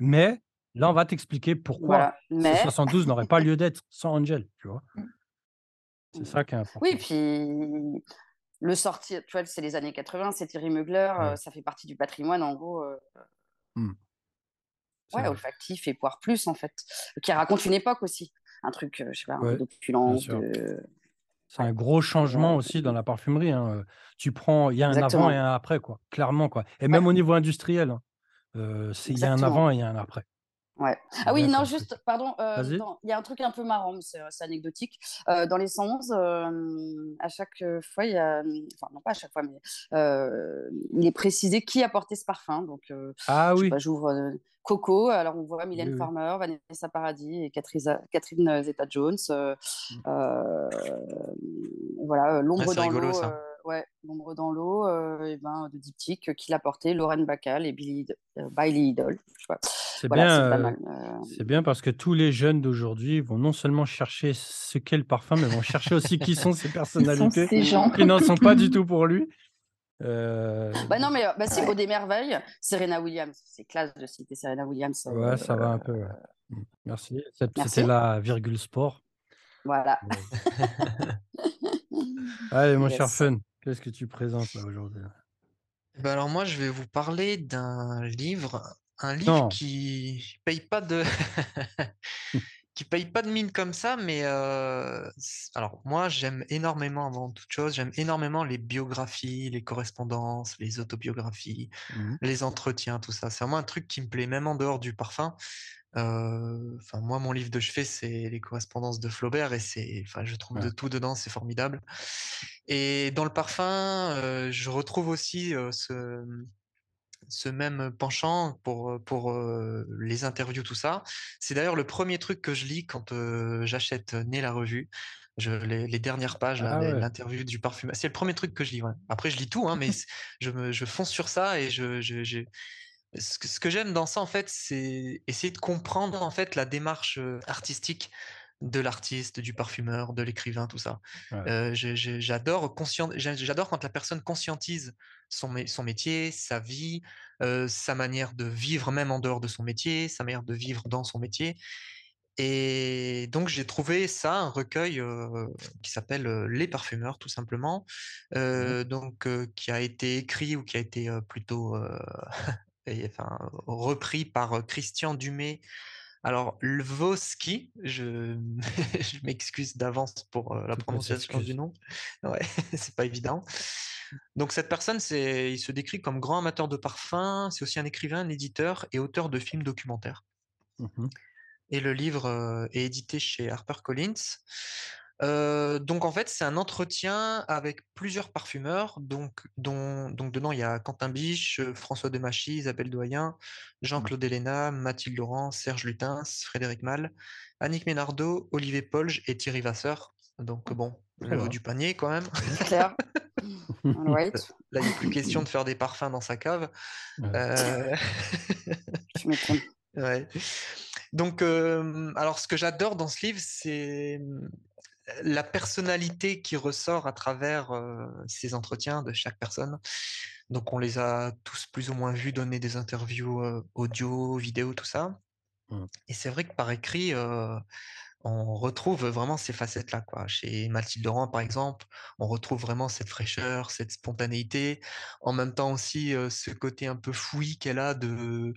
Mais là, on va t'expliquer pourquoi Voilà, ces mais 72 n'auraient pas lieu d'être sans Angel, tu vois? [laughs] C'est ça qui est oui, important. puis le sortir, tu vois, c'est les années 80, c'est Thierry Mugler, Ouais. heu, ça fait partie du patrimoine en gros, heu Mmh. Ouais, olfactif et poire plus en fait, qui raconte une époque aussi. Un truc, heu, je sais pas, Ouais, de C'est un gros changement aussi dans la parfumerie, hein, tu prends il y a un avant et un après, quoi, clairement, quoi et Ouais, même au niveau industriel, hein, il y a un avant et il y a un après. Ouais. Ah oui, non, juste, pardon, dans il y a un truc un peu marrant, mais c'est c'est anecdotique. Heu, dans les 111, hem, à chaque, fois, il y a, enfin non pas à chaque fois, mais heu, il est précisé qui a porté ce parfum. Donc, heu, Ah oui, j'ouvre, Coco, alors on voit oui, Mylène oui. Farmer, Vanessa Paradis et Catherine, heu, Zeta-Jones, Mmh. voilà, L'ombre c'est dans l'eau, ouais, L'ombre dans l'eau, et ben, de Diptyque, euh, qui l'a porté, Lauren Bacall et Billy Idol, je sais pas. C'est Voilà, bien, c'est heu c'est bien parce que tous les jeunes d'aujourd'hui vont non seulement chercher ce qu'est le parfum, mais vont chercher aussi qui sont ces [laughs] Qui sont personnalités ces gens? Qui n'en sont pas du [laughs] tout pour lui. Heu, Bah non, mais, bah si, Ouais. Aude et Merveille, Serena Williams. C'est classe de citer Serena Williams, ouais, ça va un peu, ouais. Mmh, merci. C'ét c'était la virgule sport. Voilà. [laughs] Allez mon cher. Fun, qu'est-ce que tu présentes là aujourd'hui? Bah, alors moi, je vais vous parler d'un livre, un livre Non. qui paye pas de [laughs] qui paye pas de mine comme ça, mais alors moi, j'aime énormément avant toute chose, j'aime énormément les biographies, les correspondances, les autobiographies, Mmh les entretiens, tout ça. C'est vraiment un truc qui me plaît même en dehors du parfum. Enfin moi, mon livre de chevet, c'est les correspondances de Flaubert et c'est enfin je trouve de tout dedans, c'est formidable et dans le parfum, je retrouve aussi, ce, ce même penchant pour, pour, les interviews, tout ça. C'est d'ailleurs le premier truc que je lis quand, j'achète, Né la revue. Je les les dernières pages Ah ouais. l'interview du parfumeur c'est le premier truc que je lis, ouais. Après je lis tout, hein, mais [laughs] je me je fonce sur ça et je je je ce que j'aime dans ça, en fait, c'est essayer de comprendre, en fait, la démarche, artistique de l'artiste, du parfumeur, de l'écrivain, tout ça. Ouais. J'adore conscient j'a j'adore quand la personne conscientise son son métier, sa vie, sa manière de vivre même en dehors de son métier, sa manière de vivre dans son métier et donc j'ai trouvé ça, un recueil, qui s'appelle, Les parfumeurs, tout simplement, heu, donc qui a été écrit ou qui a été, plutôt, [laughs] et enfin, repris par, Christian Dumay. Alors Lvovsky, je [laughs] je m'excuse d'avance pour, heu, la prononciation du nom. Ouais, [laughs] c'est pas évident. Donc cette personne, il se décrit comme grand amateur de parfum, c'est aussi un écrivain, un éditeur et auteur de films documentaires Mmh mh. et le livre, heu, est édité chez HarperCollins. Donc en fait, c'est un entretien avec plusieurs parfumeurs, donc dont donc dedans, il y a Quentin Biche, François Demachy, Isabelle Doyen, Mmh. Jean-Claude Héléna, Mathilde Laurent, Serge Lutens, Frédéric Malle, Annick Ménardeau, Olivier Polge et Thierry Vasseur. Donc bon, Ça le haut du panier quand même. Ouais. C'est clair. [laughs] All right. Là, il est plus question de faire des parfums dans sa cave. Ouais. Tu [laughs] m'étonnes. Ouais. Donc, alors ce que j'adore dans ce livre, c'est, mmh, la personnalité qui ressort à travers, heu, ces entretiens de chaque personne. Donc on les a tous plus ou moins vus donner des interviews, heu, audio, vidéo, tout ça Mmh. et c'est vrai que par écrit, heu on retrouve vraiment ces facettes-là, quoi. Chez Mathilde Laurent, par exemple, on retrouve vraiment cette fraîcheur, cette spontanéité. En même temps aussi, ce côté un peu fouillis qu'elle a de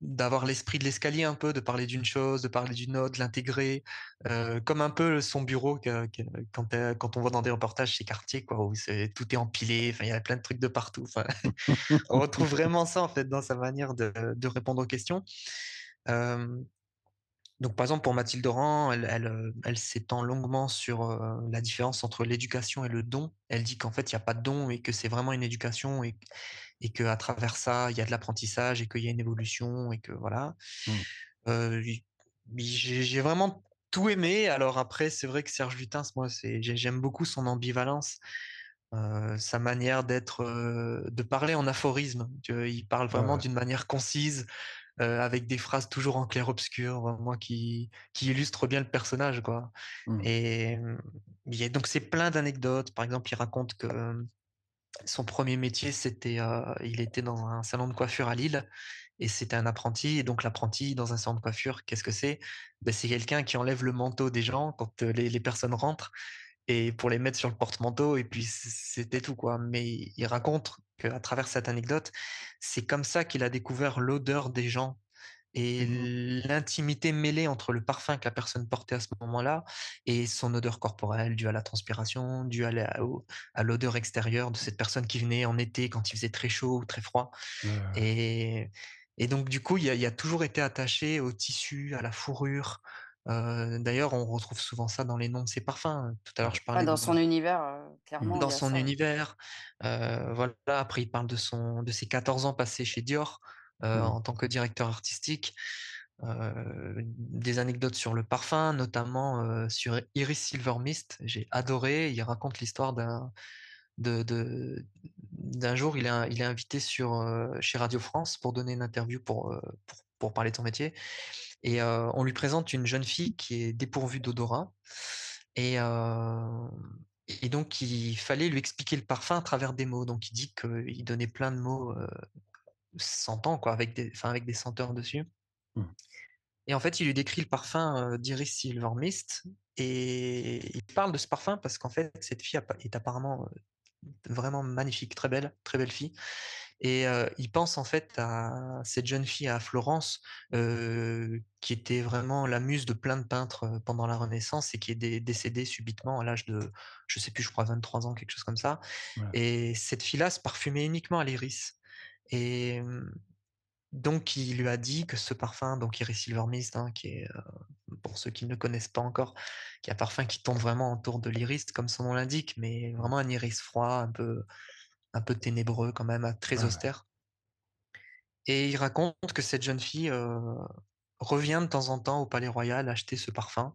d'avoir l'esprit de l'escalier un peu, de parler d'une chose, de parler d'une autre, de l'intégrer, heu, comme un peu son bureau quand, heu, quand on voit dans des reportages chez Cartier, quoi, où tout est empilé, il y a plein de trucs de partout, [laughs] on retrouve vraiment ça, en fait, dans sa manière de répondre aux questions. Donc, par exemple, pour Mathilde Oran, elle elle, s'étend longuement sur, heu, la différence entre l'éducation et le don. Elle dit qu'en fait, il y a pas de don et que c'est vraiment une éducation et et qu'à travers ça, il y a de l'apprentissage et qu'il y a une évolution et que voilà. Mmh. I j'ai vraiment tout aimé. Alors après, c'est vrai que Serge Lutens, moi, j'aime beaucoup son ambivalence, sa manière d'être, de parler en aphorisme. Il parle vraiment Ouais. d'une manière concise, avec des phrases toujours en clair-obscur, moi qui qui illustrent bien le personnage, quoi Mmh. et mmh, donc c'est plein d'anecdotes. Par exemple, il raconte que son premier métier, c'était, heu, il était dans un salon de coiffure à Lille et c'était un apprenti et donc l'apprenti dans un salon de coiffure, qu'est-ce que c'est? Beh, c'est quelqu'un qui enlève le manteau des gens quand, heu, les les personnes rentrent et pour les mettre sur le porte-manteau et puis c'était tout, quoi. Mais il raconte qu'à travers cette anecdote, c'est comme ça qu'il a découvert l'odeur des gens et Mmh mh. l'intimité mêlée entre le parfum que la personne portait à ce moment-là et son odeur corporelle due à la transpiration, due à la à l'odeur extérieure de cette personne qui venait en été quand il faisait très chaud ou très froid et donc du coup, il a il a toujours été attaché au tissu, à la fourrure. D'ailleurs, on retrouve souvent ça dans les noms de ses parfums. Tout à l'heure, je Ouais, parlais dans de son univers, clairement, dans son ça, univers, voilà. Après, il parle de son de ses 14 ans passés chez Dior, Mmh. en tant que directeur artistique. Des anecdotes sur le parfum, notamment, sur Iris Silver Mist. J'ai adoré. Il raconte l'histoire d'un de de d'un jour, il est il est invité sur, chez Radio France pour donner une interview pour pour parler de son métier et on lui présente une jeune fille qui est dépourvue d'odorat et donc il fallait lui expliquer le parfum à travers des mots. Donc il dit qu'il donnait plein de mots, sentants quoi, avec des enfin avec des senteurs dessus Mmh. et en fait, il lui décrit le parfum, d'Iris Silver Mist et il parle de ce parfum parce qu'en fait, cette fille est apparemment, vraiment magnifique, très belle, très belle fille et heu, il pense en fait à cette jeune fille, à Florence, heu, qui était vraiment la muse de plein de peintres, heu, pendant la Renaissance et qui est dé décédée subitement à l'âge de, je sais plus, je crois 23 ans, quelque chose comme ça Ouais. et cette fille-là se parfumait uniquement à l'iris et donc il lui a dit que ce parfum, donc Iris Silver Mist, hein, qui est, pour ceux qui ne le connaissent pas encore, qui est un parfum qui tourne vraiment autour de l'iris comme son nom l'indique, mais vraiment un iris froid, un peu un peu ténébreux quand même, très austère et il raconte que cette jeune fille, revient de temps en temps au Palais Royal acheter ce parfum.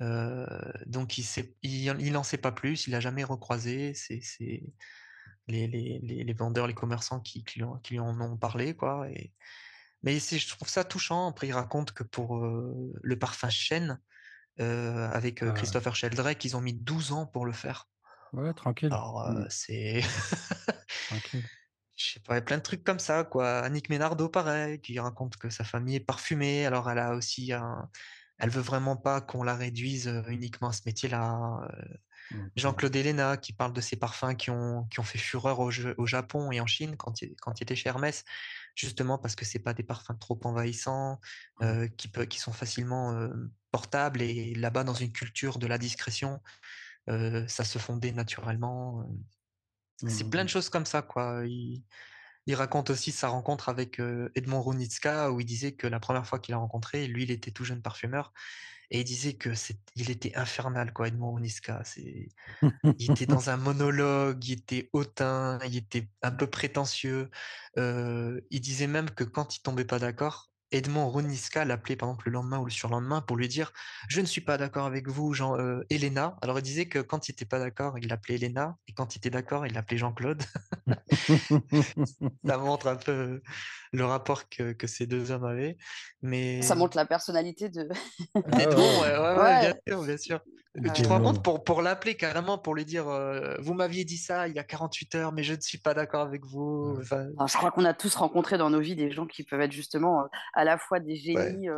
Donc il sait il il en sait pas plus, il l'a jamais recroisé. C'est les les les les vendeurs, les commerçants qui qui lui en qui lui en ont parlé, quoi et mais je trouve ça touchant. Après il raconte que pour, le parfum Chêne, avec, Ah. Christopher Sheldrake, ils ont mis 12 ans pour le faire. Ouais, tranquille. Alors, Mmh. heu, c'est [laughs] Tranquille. Je sais pas, il y a plein de trucs comme ça, quoi. Annick Ménardeau, pareil, qui raconte que sa famille est parfumée. Alors, elle a aussi un elle veut vraiment pas qu'on la réduise, uniquement à ce métier-là. Mmh mh. Jean-Claude Ellena qui parle de ses parfums qui ont qui ont fait fureur au au Japon et en Chine quand il quand il était chez Hermès. Justement parce que c'est pas des parfums trop envahissants, Mmh. qui peut qui sont facilement, portables et là-bas, dans une culture de la discrétion, ça se fondait naturellement. Mmh C'est plein de mmh. choses comme ça, quoi. Il il raconte aussi sa rencontre avec, Edmond Rounitzka où il disait que la 1re fois qu'il l'a rencontré, lui, il était tout jeune parfumeur et il disait que il était infernal, quoi, Edmond Rounitzka. C'est il était [laughs] dans un monologue, il était hautain, il était un peu prétentieux. Il disait même que quand il tombait pas d'accord, Edmond Rounitzka l'appelait, par exemple, le lendemain ou le surlendemain pour lui dire: «Je ne suis pas d'accord avec vous, Jean heu, Ellena». Alors il disait que quand il était pas d'accord, il l'appelait Ellena et quand il était d'accord, il l'appelait Jean-Claude. Ça montre un peu le rapport que que ces 2 hommes avaient, Ça mais montre la personnalité de d'Edmond, ouais, ouais, ouais, bien sûr, bien sûr. Tu te rends compte pour pour l'appeler carrément, pour lui dire, heu: «Vous m'aviez dit ça il y a 48 heures, mais je ne suis pas d'accord avec vous», enfin je crois qu'on a tous rencontré dans nos vies des gens qui peuvent être justement, heu, à la fois des Ouais. génies,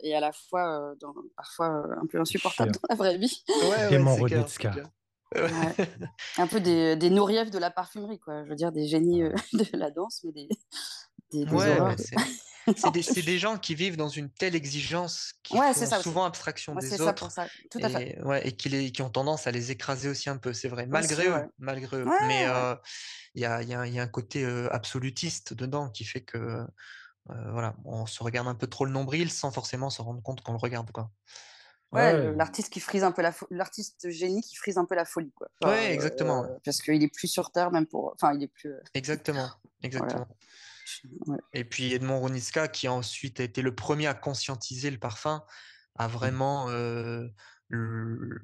et à la fois, dans parfois, un peu insupportables dans la vraie vie. Ouais, ouais, clair. Ouais. Un peu des des Nourieff de la parfumerie, quoi. Je veux dire des génies, [laughs] de la danse, mais des des des Ouais, horreurs mais de c'est [laughs] des gens qui vivent dans une telle exigence, qui Ouais, font ça aussi. souvent abstraction c'est des ça pour autres ça. Tout à fait. et ouais et qui les qui ont tendance à les écraser aussi un peu, c'est vrai. Aussi, Malgré ouais. eux malgré eux, mais Ouais, ouais. il y a il y a il y a un côté, absolutiste dedans qui fait que, voilà, on se regarde un peu trop le nombril sans forcément se rendre compte qu'on le regarde, quoi. Ouais, Ouais, l'artiste qui frise un peu la l'artiste génie qui frise un peu la folie, quoi. Enfin, Ouais, exactement, ouais. heu, parce qu'il est plus sur terre même pour enfin, il est plus, heu, Exactement, [laughs] voilà. Ouais. Et puis Edmond Rounitzka qui ensuite a été le 1er à conscientiser le parfum, a Mmh. vraiment, heu, l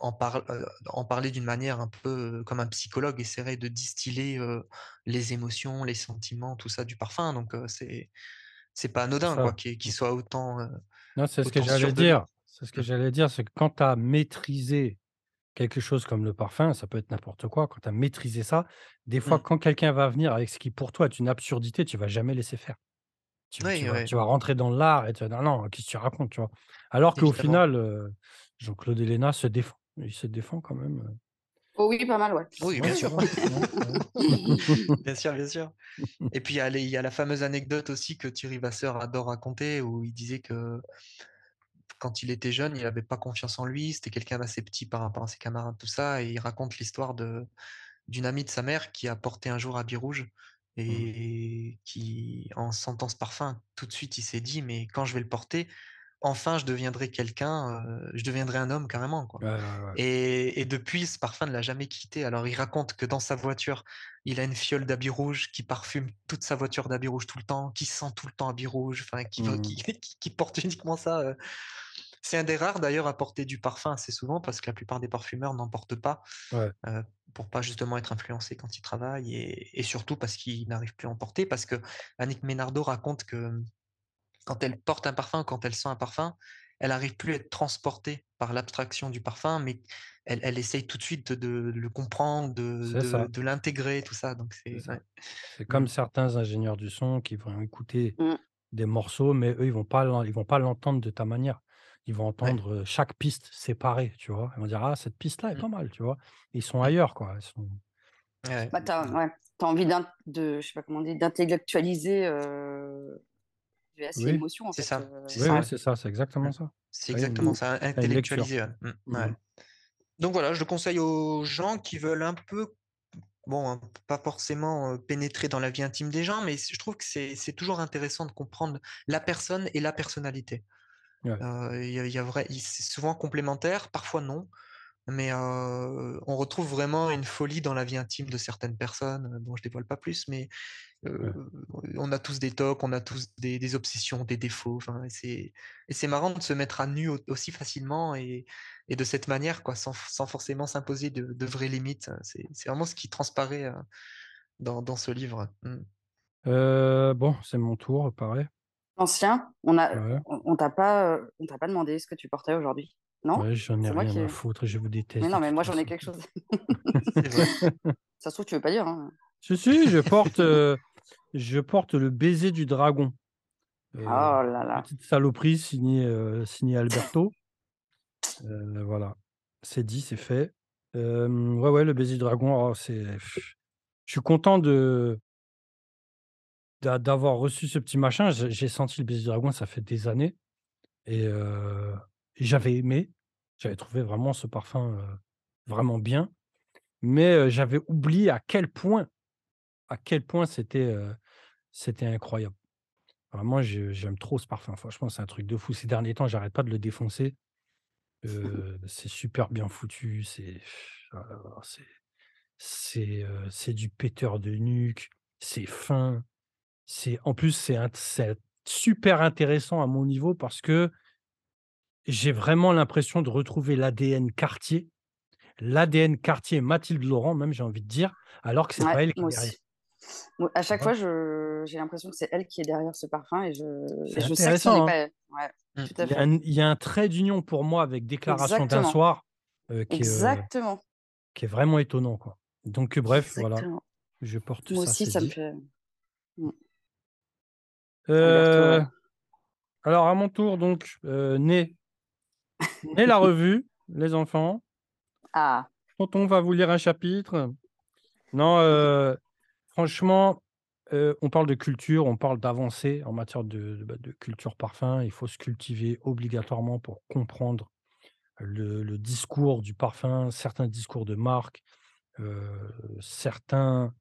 en parl heu, en parler d'une manière un peu, comme un psychologue essaierait de distiller, heu, les émotions, les sentiments, tout ça du parfum donc heu, c'est c'est pas anodin, quoi, qu'il qu'il Mmh. soit autant, Non, c'est ce que j'allais dire. C'est ce que Mmh. j'allais dire, c'est que quand tu as maîtrisé quelque chose comme le parfum, ça peut être n'importe quoi, quand tu as maîtrisé ça, des fois, Mmh. quand quelqu'un va venir avec ce qui pour toi est une absurdité, tu vas jamais laisser faire. Tu vas ouais, tu vas rentrer dans l'art et tu vas dire: «Non, non, qu'est-ce que tu racontes?» tu vois? Alors qu'au final, Jean-Claude Héléna se défend. Il se défend quand même. Oh oui, pas mal, ouais. Oui, bien sûr. va. Ouais, ouais. [laughs] Bien sûr, bien sûr. [laughs] Et puis il y y a la fameuse anecdote aussi que Thierry Vasseur adore raconter où il disait que quand il était jeune, il avait pas confiance en lui, c'était quelqu'un d'assez petit par rapport à ses camarades, tout ça et il raconte l'histoire de d'une amie de sa mère qui a porté un jour habit rouge Mmh. et qui, en sentant ce parfum, tout de suite, il s'est dit: «Mais quand je vais le porter, enfin je deviendrai quelqu'un, heu, je deviendrai un homme carrément, quoi». Ouais, ouais, ouais. Et et depuis, ce parfum ne l'a jamais quitté. Alors il raconte que dans sa voiture, il a une fiole d'habit rouge qui parfume toute sa voiture d'habit rouge tout le temps, qui sent tout le temps habit rouge, enfin qui Mmh. qui [laughs] qui qui porte uniquement ça, heu. C'est un des rares d'ailleurs à porter du parfum assez souvent parce que la plupart des parfumeurs n'en portent pas, Ouais. heu, pour pas justement être influencés quand ils travaillent et et surtout parce qu'ils n'arrivent plus à en porter. Parce qu'Annick Ménardeau raconte que, mmh, quand elle porte un parfum, quand elle sent un parfum, elle arrive plus à être transportée par l'abstraction du parfum, mais elle elle essaye tout de suite de de le comprendre, de l'intégrer, tout ça, donc C'est ouais. Mmh. comme certains ingénieurs du son qui vont écouter Mmh. des morceaux, mais eux, ils vont pas ils vont pas l'entendre de ta manière. Ils vont entendre, chaque piste séparée, tu vois? Ils vont dire: «Ah, cette piste-là est Mmh. pas mal», tu vois? Ils sont Mmh. ailleurs, quoi. Ils sont Ouais. Bah, tu as ouais, tu as envie d'in de je sais pas comment on dit, d'intellectualiser, VS et Oui, en C'est fait, ça, c'est oui, ça, oui, c'est ça, c'est exactement ça. C'est exactement une ça, intellectualiser, ouais. Mmh. Mmh. Donc voilà, je le conseille aux gens qui veulent un peu, bon, hein, pas forcément, pénétrer dans la vie intime des gens, mais je trouve que c'est c'est toujours intéressant de comprendre la personne et la personnalité. Ouais, y a il y a vrai c'est souvent complémentaire, parfois non, mais on retrouve vraiment une folie dans la vie intime de certaines personnes, bon je dévoile pas plus, mais ouais. on a tous des tocs, on a tous des des obsessions, des défauts, enfin et c'est marrant de se mettre à nu au aussi facilement et et de cette manière quoi, sans sans forcément s'imposer de de vraies limites, c'est c'est vraiment ce qui transparaît, heu, dans dans ce livre. Mmh. Bon, c'est mon tour, pareil. L'ancien, on a Ouais, on on t'a pas, heu, on t'a pas demandé ce que tu portais aujourd'hui? Non? ouais, j'en ai rien qui à foutre, je vous mais déteste de non, mais moi j'en ai quelque chose. [laughs] [laughs] Ça se trouve tu veux pas dire, hein? Si, si, je porte, heu, je porte le baiser du dragon. Heu, Oh là là. petite saloperie signée, signée Alberto. Voilà, c'est dit, c'est fait. Ouais, ouais, le baiser du dragon, oh, c'est je suis content de d'avoir reçu ce petit machin. J'ai senti le baiser du dragon, ça fait des années et heu, et j'avais aimé. J'avais trouvé vraiment ce parfum, heu, vraiment bien, mais heu, j'avais oublié à quel point à quel point c'était, c'était incroyable. Vraiment, j'aime trop ce parfum. Franchement, c'est un truc de fou. Ces derniers temps, j'arrête pas de le défoncer. C'est super bien foutu, c'est heu, c'est du péteur de nuque, c'est fin, c'est en plus, c'est super intéressant à mon niveau parce que j'ai vraiment l'impression de retrouver l'ADN Cartier, l'ADN Cartier Mathilde Laurent même, j'ai envie de dire, alors que c'est Ouais, pas elle qui est derrière. Moi, à chaque fois, je j'ai l'impression que c'est elle qui est derrière ce parfum et je C'est et je sais que ce pas hein? elle. Ouais, Mmh. tout à Il y a un il y a un trait d'union pour moi avec Déclaration d'un soir, heu, qui est, heu, exactement, qui est vraiment étonnant, quoi. Donc, bref, voilà, exactement. je porte Moi ça, aussi, ça me fait Heu, alors à mon tour donc, heu, Né. Né la [laughs] revue, les enfants. Ah! Tonton va vous lire un chapitre. Non, heu, franchement, on parle de culture, on parle d'avancée en matière de de, bah, de culture parfum. Il faut se cultiver obligatoirement pour comprendre le le discours du parfum, certains discours de marque, certains,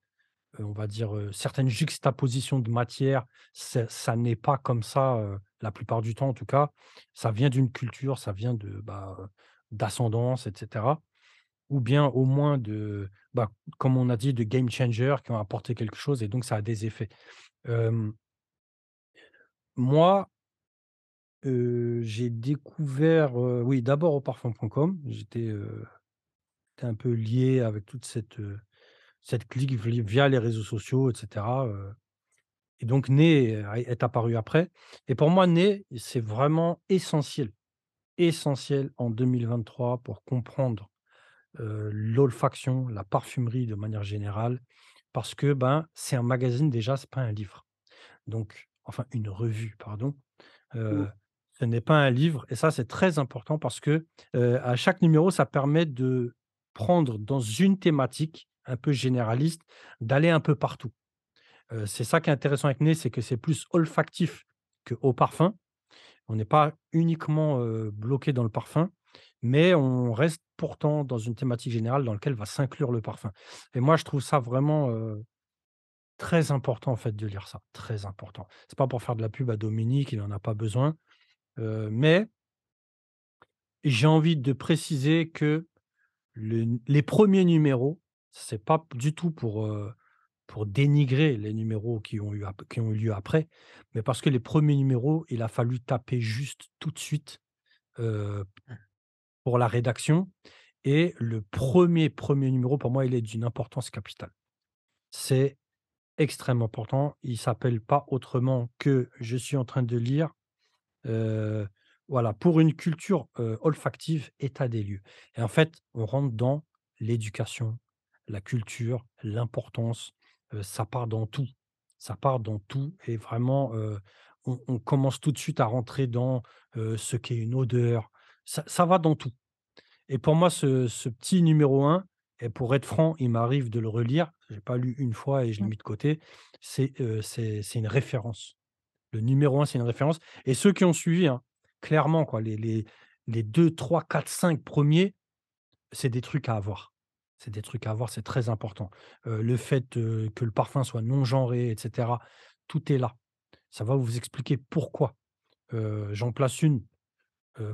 on va dire, certaines juxtapositions de matières. Ça n'est pas comme ça, la plupart du temps en tout cas. Ça vient d'une culture, ça vient de, bah, d'ascendance et cetera. Ou bien au moins de, bah, comme on a dit, de game changers qui ont apporté quelque chose et donc ça a des effets. Moi, j'ai découvert, oui, d'abord au parfum.com. J'étais, un peu lié avec toute cette, cette clique via les réseaux sociaux et cetera, heu et donc Nez est apparu après et pour moi Nez, c'est vraiment essentiel, essentiel en 2023 pour comprendre, l'olfaction, la parfumerie de manière générale parce que, ben, c'est un magazine déjà, c'est pas un livre. Donc enfin une revue, pardon, Mmh. ce n'est pas un livre et ça, c'est très important parce que, à chaque numéro, ça permet de prendre dans une thématique un peu généraliste, d'aller un peu partout. C'est ça qui est intéressant avec Nez, c'est que c'est plus olfactif que au parfum. On n'est pas uniquement, bloqué dans le parfum, mais on reste pourtant dans une thématique générale dans lequel va s'inclure le parfum et moi, je trouve ça vraiment, très important, en fait, de lire ça, très important. C'est pas pour faire de la pub à Dominique, il en a pas besoin, mais j'ai envie de préciser que le les premiers numéros, c'est pas du tout pour, pour dénigrer les numéros qui ont eu qui ont eu lieu après, mais parce que les premiers numéros, il a fallu taper juste tout de suite, Mmh. pour la rédaction et le premier, premier numéro pour moi, il est d'une importance capitale. C'est extrêmement important. Il s'appelle pas autrement que «Je suis en train de lire, voilà, pour une culture, olfactive, état des lieux» et en fait, on rentre dans l'éducation, la culture, l'importance, ça part dans tout. Ça part dans tout et vraiment, on on commence tout de suite à rentrer dans, ce qu'est une odeur. Ça ça va dans tout et pour moi, ce ce petit numéro 1 et pour être franc, il m'arrive de le relire. J'ai pas lu une fois et je l'ai mis de côté. C'est, une référence. Le numéro 1, c'est une référence et ceux qui ont suivi, hein, clairement, quoi, les les les 2-3-4-5 premiers, c'est des trucs à avoir. C'est des trucs à avoir, c'est très important. Le fait, que le parfum soit non genré et cetera, tout est là. Ça va vous expliquer pourquoi. J'en place une,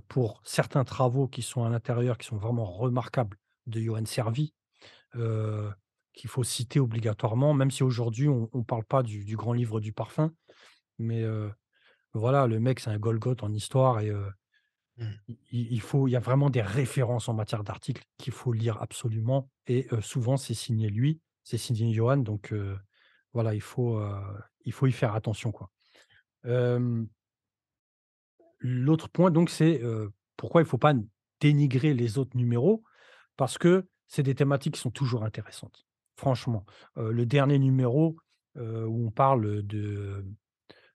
pour certains travaux qui sont à l'intérieur, qui sont vraiment remarquables, de Johann Servi, qu'il faut citer obligatoirement, même si aujourd'hui on on parle pas du du grand livre du parfum, mais voilà, le mec, c'est un Golgoth en histoire et il faut il y a vraiment des références en matière d'articles qu'il faut lire absolument et heu, souvent c'est signé lui, c'est signé Johann donc voilà, il faut, il faut y faire attention, l'autre point donc c'est, pourquoi il faut pas dénigrer les autres numéros? Parce que c'est des thématiques qui sont toujours intéressantes. Franchement, le dernier numéro, où on parle, de,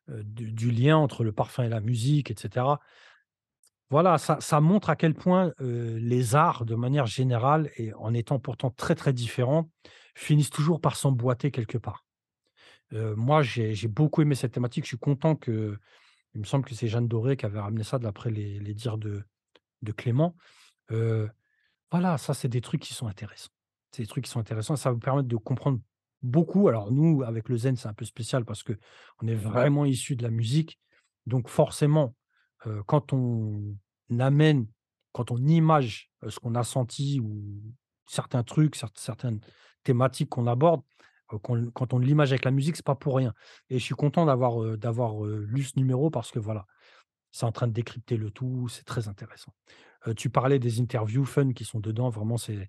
du lien entre le parfum et la musique et cetera. Voilà, ça ça montre à quel point, les arts, de manière générale et en étant pourtant très, très différents, finissent toujours par s'emboîter quelque part. Moi, j'ai beaucoup aimé cette thématique. Je suis content que il me semble que c'est Jeanne Doré qui avait ramené ça d'après les les dires de de Clément. Voilà, ça, c'est des trucs qui sont intéressants. C'est des trucs qui sont intéressants. Ça vous permettre de comprendre beaucoup. Alors nous, avec le zen, c'est un peu spécial parce qu'on est vraiment issus de la musique. Donc forcément, quand on amène, quand on image, ce qu'on a senti ou certains trucs, cert certaines thématiques qu'on aborde, quand on l'image avec la musique, c'est pas pour rien et je suis content d'avoir, d'avoir, lu ce numéro parce que voilà, c'est en train de décrypter le tout, c'est très intéressant. Tu parlais des interviews fun qui sont dedans, vraiment c'est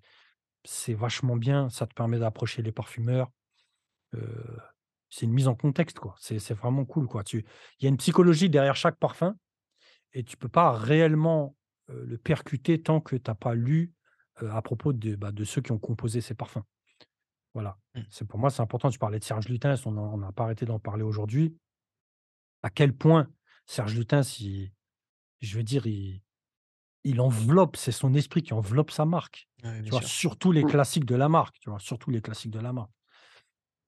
c'est vachement bien, ça te permet d'approcher les parfumeurs. C'est une mise en contexte, quoi. C'est c'est vraiment cool, quoi. Tu il y a une psychologie derrière chaque parfum et tu peux pas réellement, le percuter tant que tu as pas lu, à propos de, bah, de ceux qui ont composé ces parfums. Voilà. Mmh. C'est pour moi, c'est important. Tu parlais de Serge Lutens, on n'a pas arrêté d'en parler aujourd'hui. À quel point Serge Lutens, il je veux dire, il il enveloppe, c'est son esprit qui enveloppe sa marque. Ouais, bien Tu vois? sûr. Surtout les Mmh. classiques de la marque, tu vois? Surtout les classiques de la marque.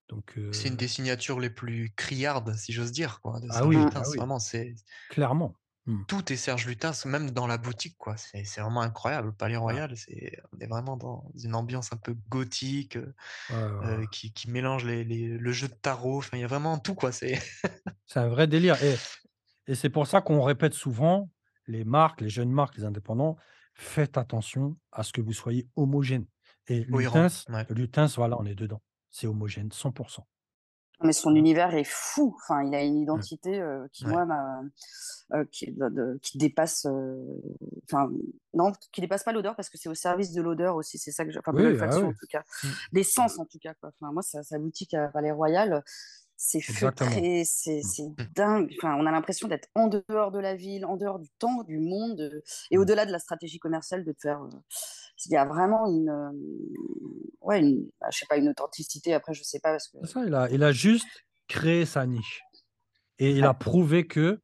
Donc C'est une des signatures les plus criardes, si j'ose dire, quoi, de ah oui, ah oui, Vraiment, c'est clairement. Mmh. tout est Serge Lutens, même dans la boutique, quoi. C'est c'est vraiment incroyable. Palais Ah, Royal, c'est on est vraiment dans une ambiance un peu gothique, heu ouais, ouais, ouais. heu, qui qui mélange les les le jeu de tarot, enfin, il y a vraiment tout, quoi. C'est [laughs] C'est un vrai délire et et c'est pour ça qu'on répète souvent, les marques, les jeunes marques, les indépendants: «Faites attention à ce que vous soyez homogène» et. Lutens Lutens, voilà, on est dedans. C'est homogène 100 Mais son Voilà. univers est fou. Enfin, il a une Mmh. identité, qui ouais. moi m'a heu, qui de de qui dépasse, heu, enfin non, qui dépasse pas l'odeur parce que c'est au service de l'odeur aussi, c'est ça que je enfin de Oui, ah oui. en tout cas, Mmh. des sens en tout cas quoi. Enfin moi sa sa boutique à Palais Royal, c'est feutré, c'est Mmh. Mmh. dingue. Enfin, on a l'impression d'être en dehors de la ville, en dehors du temps, du monde, et Mmh. au-delà de la stratégie commerciale de te faire, heu, il y a vraiment une, hem, ouais, une bah, je sais pas, une authenticité après je sais pas parce que ça, il a il a juste créé sa niche. Et il a prouvé que,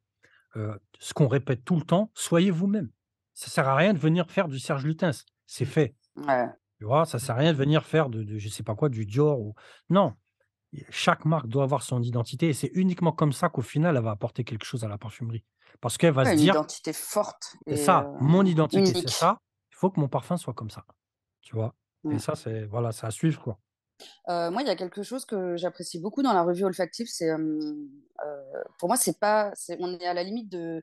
heu, ce qu'on répète tout le temps: «Soyez vous-même». Ça sert à rien de venir faire du Serge Lutens, c'est fait, ouais, tu vois? Ça sert à rien de venir faire de de je sais pas quoi, du Dior ou non, chaque marque doit avoir son identité et c'est uniquement comme ça qu'au final, elle va apporter quelque chose à la parfumerie. Parce qu'elle va se une dire: identité forte «C'est ça, mon identité, c'est ça, il faut que mon parfum soit comme ça», tu vois? Et Mmh. ça, c'est voilà, à suivre, quoi. Moi, il y a quelque chose que j'apprécie beaucoup dans la revue olfactive, c'est, pour moi, c'est pas c'est on est à la limite de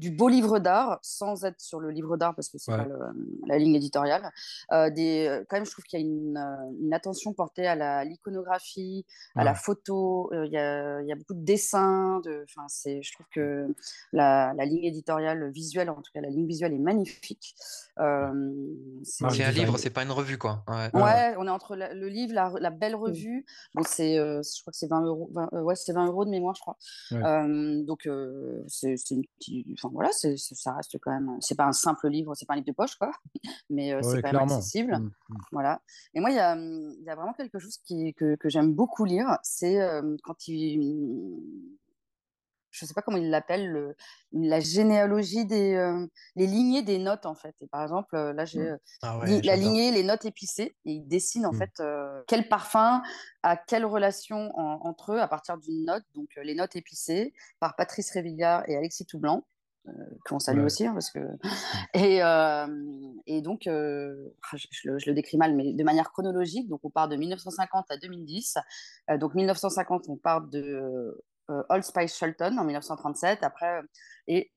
du beau livre d'art, sans être sur le livre d'art parce que c'est pas le, la ligne éditoriale. Heu, des, heu, quand même, je trouve qu'il y a une, heu, une attention portée à la l'iconographie, à la photo, il y a il y a beaucoup de dessins, de enfin, c'est je trouve que la la ligne éditoriale visuelle, en tout cas la ligne visuelle est magnifique. C'est un livre, c'est pas une revue, quoi. Ouais. Ouais, ouais. Ouais, on est entre la le livre, la la belle revue. Bon, c'est, je crois que c'est 20 €, 20, heu, ouais, c'est 20 € de mémoire, je crois. Donc c'est une petite enfin voilà, ça reste quand même, c'est pas un simple livre, c'est pas un livre de poche, quoi, [laughs] mais heu, c'est quand même clairement. accessible. Mmh, mmh. Voilà et moi, il y a, mmh, il y a vraiment quelque chose qui que que j'aime beaucoup lire, c'est, quand il, je sais pas comment ils l'appellent, le la généalogie des, les lignées des notes, en fait et par exemple, là, j'ai, Mmh. Ah ouais, la lignée, les notes épicées et ils dessinent, en fait, quel parfum a quelle relation en entre eux à partir d'une note, donc les notes épicées par Patrice Révillard et Alexis Toublanc, qu'on salue Ouais. aussi, hein, parce que [laughs] et hem et donc heu, ah, je je le je le décris mal, mais de manière chronologique, donc on part de 1950 à 2010. Heu, donc 1950, on part de, Old Spice Shelton en 1937. Après, et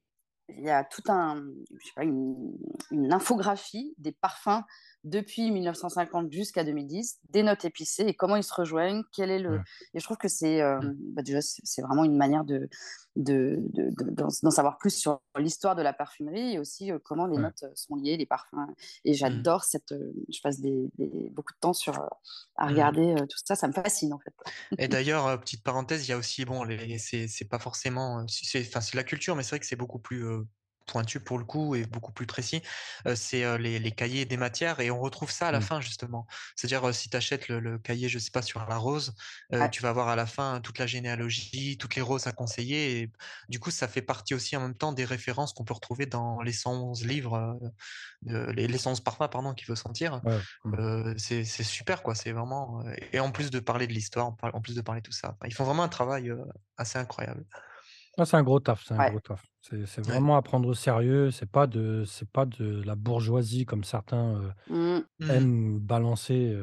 il y a tout un, je sais pas, une, une infographie des parfums depuis 1950 jusqu'à 2010, des notes épicées et comment ils se rejoignent, quel est le... Ouais. Et je trouve que c'est euh, bah déjà, c'est c'est vraiment une manière de, de, de- de- d'en savoir plus sur l'histoire de la parfumerie et aussi euh, comment les Ouais. notes euh, sont liées, les parfums. Et Mmh. j'adore cette... euh, je passe des, des- beaucoup de temps sur, à Mmh. regarder tout ça, ça me fascine en fait. Et d'ailleurs, petite parenthèse, il y a aussi bon c'est pas forcément, c'est enfin c'est la culture, mais c'est vrai que c'est beaucoup plus, pointu pour le coup et beaucoup plus précis. C'est, les les cahiers des matières et on retrouve ça à la Mmh. fin justement. C'est-à-dire, si tu achètes le le cahier, je sais pas, sur la rose, tu vas avoir à la fin toute la généalogie, toutes les roses à conseiller et du coup, ça fait partie aussi en même temps des références qu'on peut retrouver dans les 111 livres, les les 111 parfums pardon qu'il faut sentir. Ouais. Mmh. C'est super quoi, c'est vraiment, et en plus de parler de l'histoire, en plus de parler de tout ça, ils font vraiment un travail, assez incroyable. Ah, c'est un gros taf, c'est un ouais. gros taf. C'est c'est Ouais. vraiment à prendre au sérieux, c'est pas de c'est pas de la bourgeoisie comme certains, heu, Mm. Mmh aiment balancer,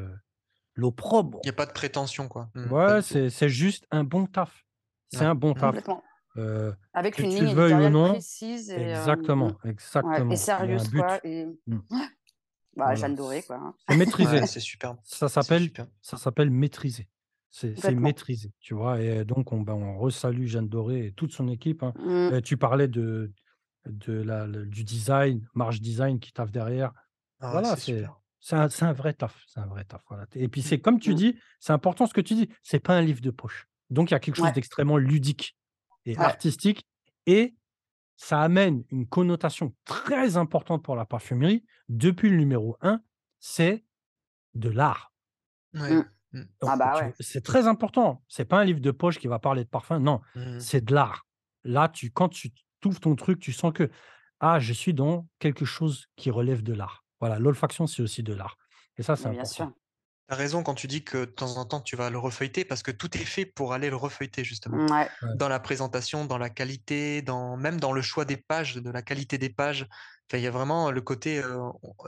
l'opprobre. Il y a pas de prétention quoi. Mmh, Ouais, c'est c'est juste un bon taf. C'est Ouais. un bon Mmh. taf. Complètement. Heu, Avec que une tu ligne éditoriale non précise et mmh, exactement, ouais et exactement. Un sérieuse quoi et Mmh. bah, Voilà, Jeanne Doré c quoi, hein. c'est [laughs] Ouais, maîtrisé. c'est superbe. Ça s'appelle ça s'appelle maîtriser. C'est maîtrisé, tu vois? Et donc on, ben, on resalue Jeanne Doré et toute son équipe, hein. Mmh. Tu parlais de de la le du design, Marche Design qui taffe derrière. Ah Voilà, c'est un un vrai taf, c'est un vrai taf, voilà. Et puis Mmh. c'est comme tu Mmh. dis, c'est important ce que tu dis, c'est pas un livre de poche. Donc il y a quelque chose Ouais, d'extrêmement ludique et ouais, artistique et ça amène une connotation très importante pour la parfumerie depuis le numéro un, c'est de l'art. Ouais. Mmh. Donc Ah bah, ouais. c'est très important. C'est pas un livre de poche qui va parler de parfum, non, Mmh c'est de l'art. Là, tu quand tu ouvres ton truc, tu sens que: «Ah, je suis dans quelque chose qui relève de l'art». Voilà, l'olfaction, c'est aussi de l'art et ça, c'est Mais bien important. sûr. Tu raison quand tu dis que de temps en temps tu vas le refeuilleter parce que tout est fait pour aller le refeuilleter justement. Ouais. Dans la présentation, dans la qualité, dans même dans le choix des pages, de la qualité des pages. Enfin, il y a vraiment le côté,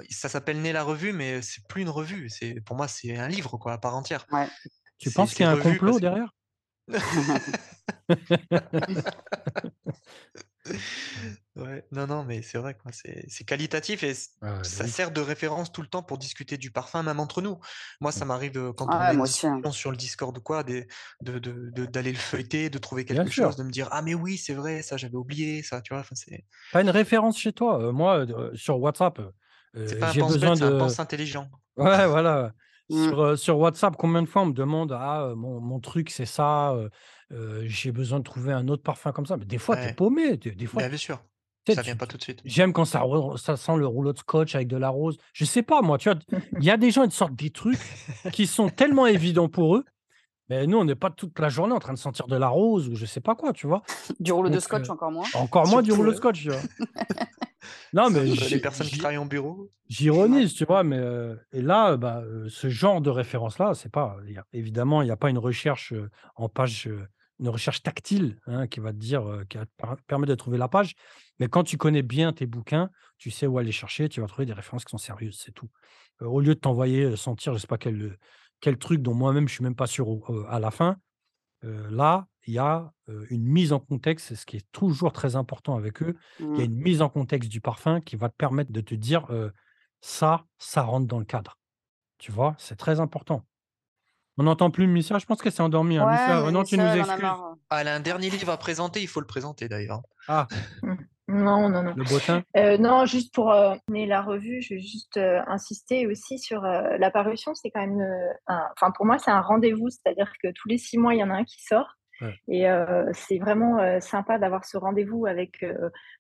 ça s'appelle Né la revue, mais c'est plus une revue. C'est pour moi, c'est un livre quoi, à part entière. ouais. Tu penses qu'il y a un complot parce derrière? [laughs] [laughs] [laughs] Ouais, non, non, mais c'est vrai quoi, c'est c'est qualitatif et Ouais, ouais, de ça sert de référence tout le temps pour discuter du parfum, même entre nous. Moi, ça m'arrive, heu, quand on Ouais, a une moi aussi, hein. sur le Discord ou quoi, des de de de d'aller le feuilleter, de trouver Bien quelque chose, sûr. de me dire: «Ah mais oui, c'est vrai, ça j'avais oublié ça», tu vois? C'est Tu as une référence chez toi? Heu, moi, heu, sur WhatsApp, c'est pas un j'ai besoin pense-bête, c'est un de pense intelligent. [laughs] ouais, voilà. Mmh. Sur, WhatsApp, combien de fois on me demande: «Ah, mon truc, c'est ça, j'ai besoin de trouver un autre parfum comme ça. Mais des fois, tu es Ouais. paumé, des des fois Bah, bien sûr, ça vient pas tout de suite. j'aime quand ça ça sent le rouleau de scotch avec de la rose. Je sais pas moi, tu vois? [laughs] Il y a des gens, ils te sortent des trucs qui sont tellement évidents pour eux, mais nous, on n'est pas toute la journée en train de sentir de la rose ou je sais pas quoi, tu vois? Du rouleau de scotch, encore moins. encore moins du rouleau de ouais. scotch, tu vois? [laughs] Non, mais les personnes qui travaillent en bureau. J'ironise, tu vois? Mais heu et là, bah, heu, ce genre de référence-là, c'est pas il y a évidemment, il y a pas une recherche, heu, en page, une recherche tactile, hein, qui va te dire, qui va te per permettre de trouver la page. Mais quand tu connais bien tes bouquins, tu sais où aller chercher, tu vas trouver des références qui sont sérieuses, c'est tout. Au lieu de t'envoyer, sentir je sais pas quel, truc dont moi-même je suis même pas sûr au à la fin, là, il y a, une mise en contexte, c'est ce qui est toujours très important avec eux. Il y a Mmh. une mise en contexte du parfum qui va te permettre de te dire, «Ça, ça rentre dans le cadre». Tu vois? C'est très important. On n'entend plus Misia, je pense qu'elle s'est endormie, hein. Ouais, non, tu Missia, nous elle en a excuses? Ah, elle a un dernier livre à présenter, il faut le présenter d'ailleurs. Ah, Mmh. Non, non, non. le bottin? Non, juste pour, donner la revue, je vais juste, insister aussi sur, la parution, c'est quand même, enfin pour moi, c'est un rendez-vous, c'est-à-dire que tous les 6 mois, il y en a un qui sort Ouais. et c'est vraiment, sympa d'avoir ce rendez-vous avec,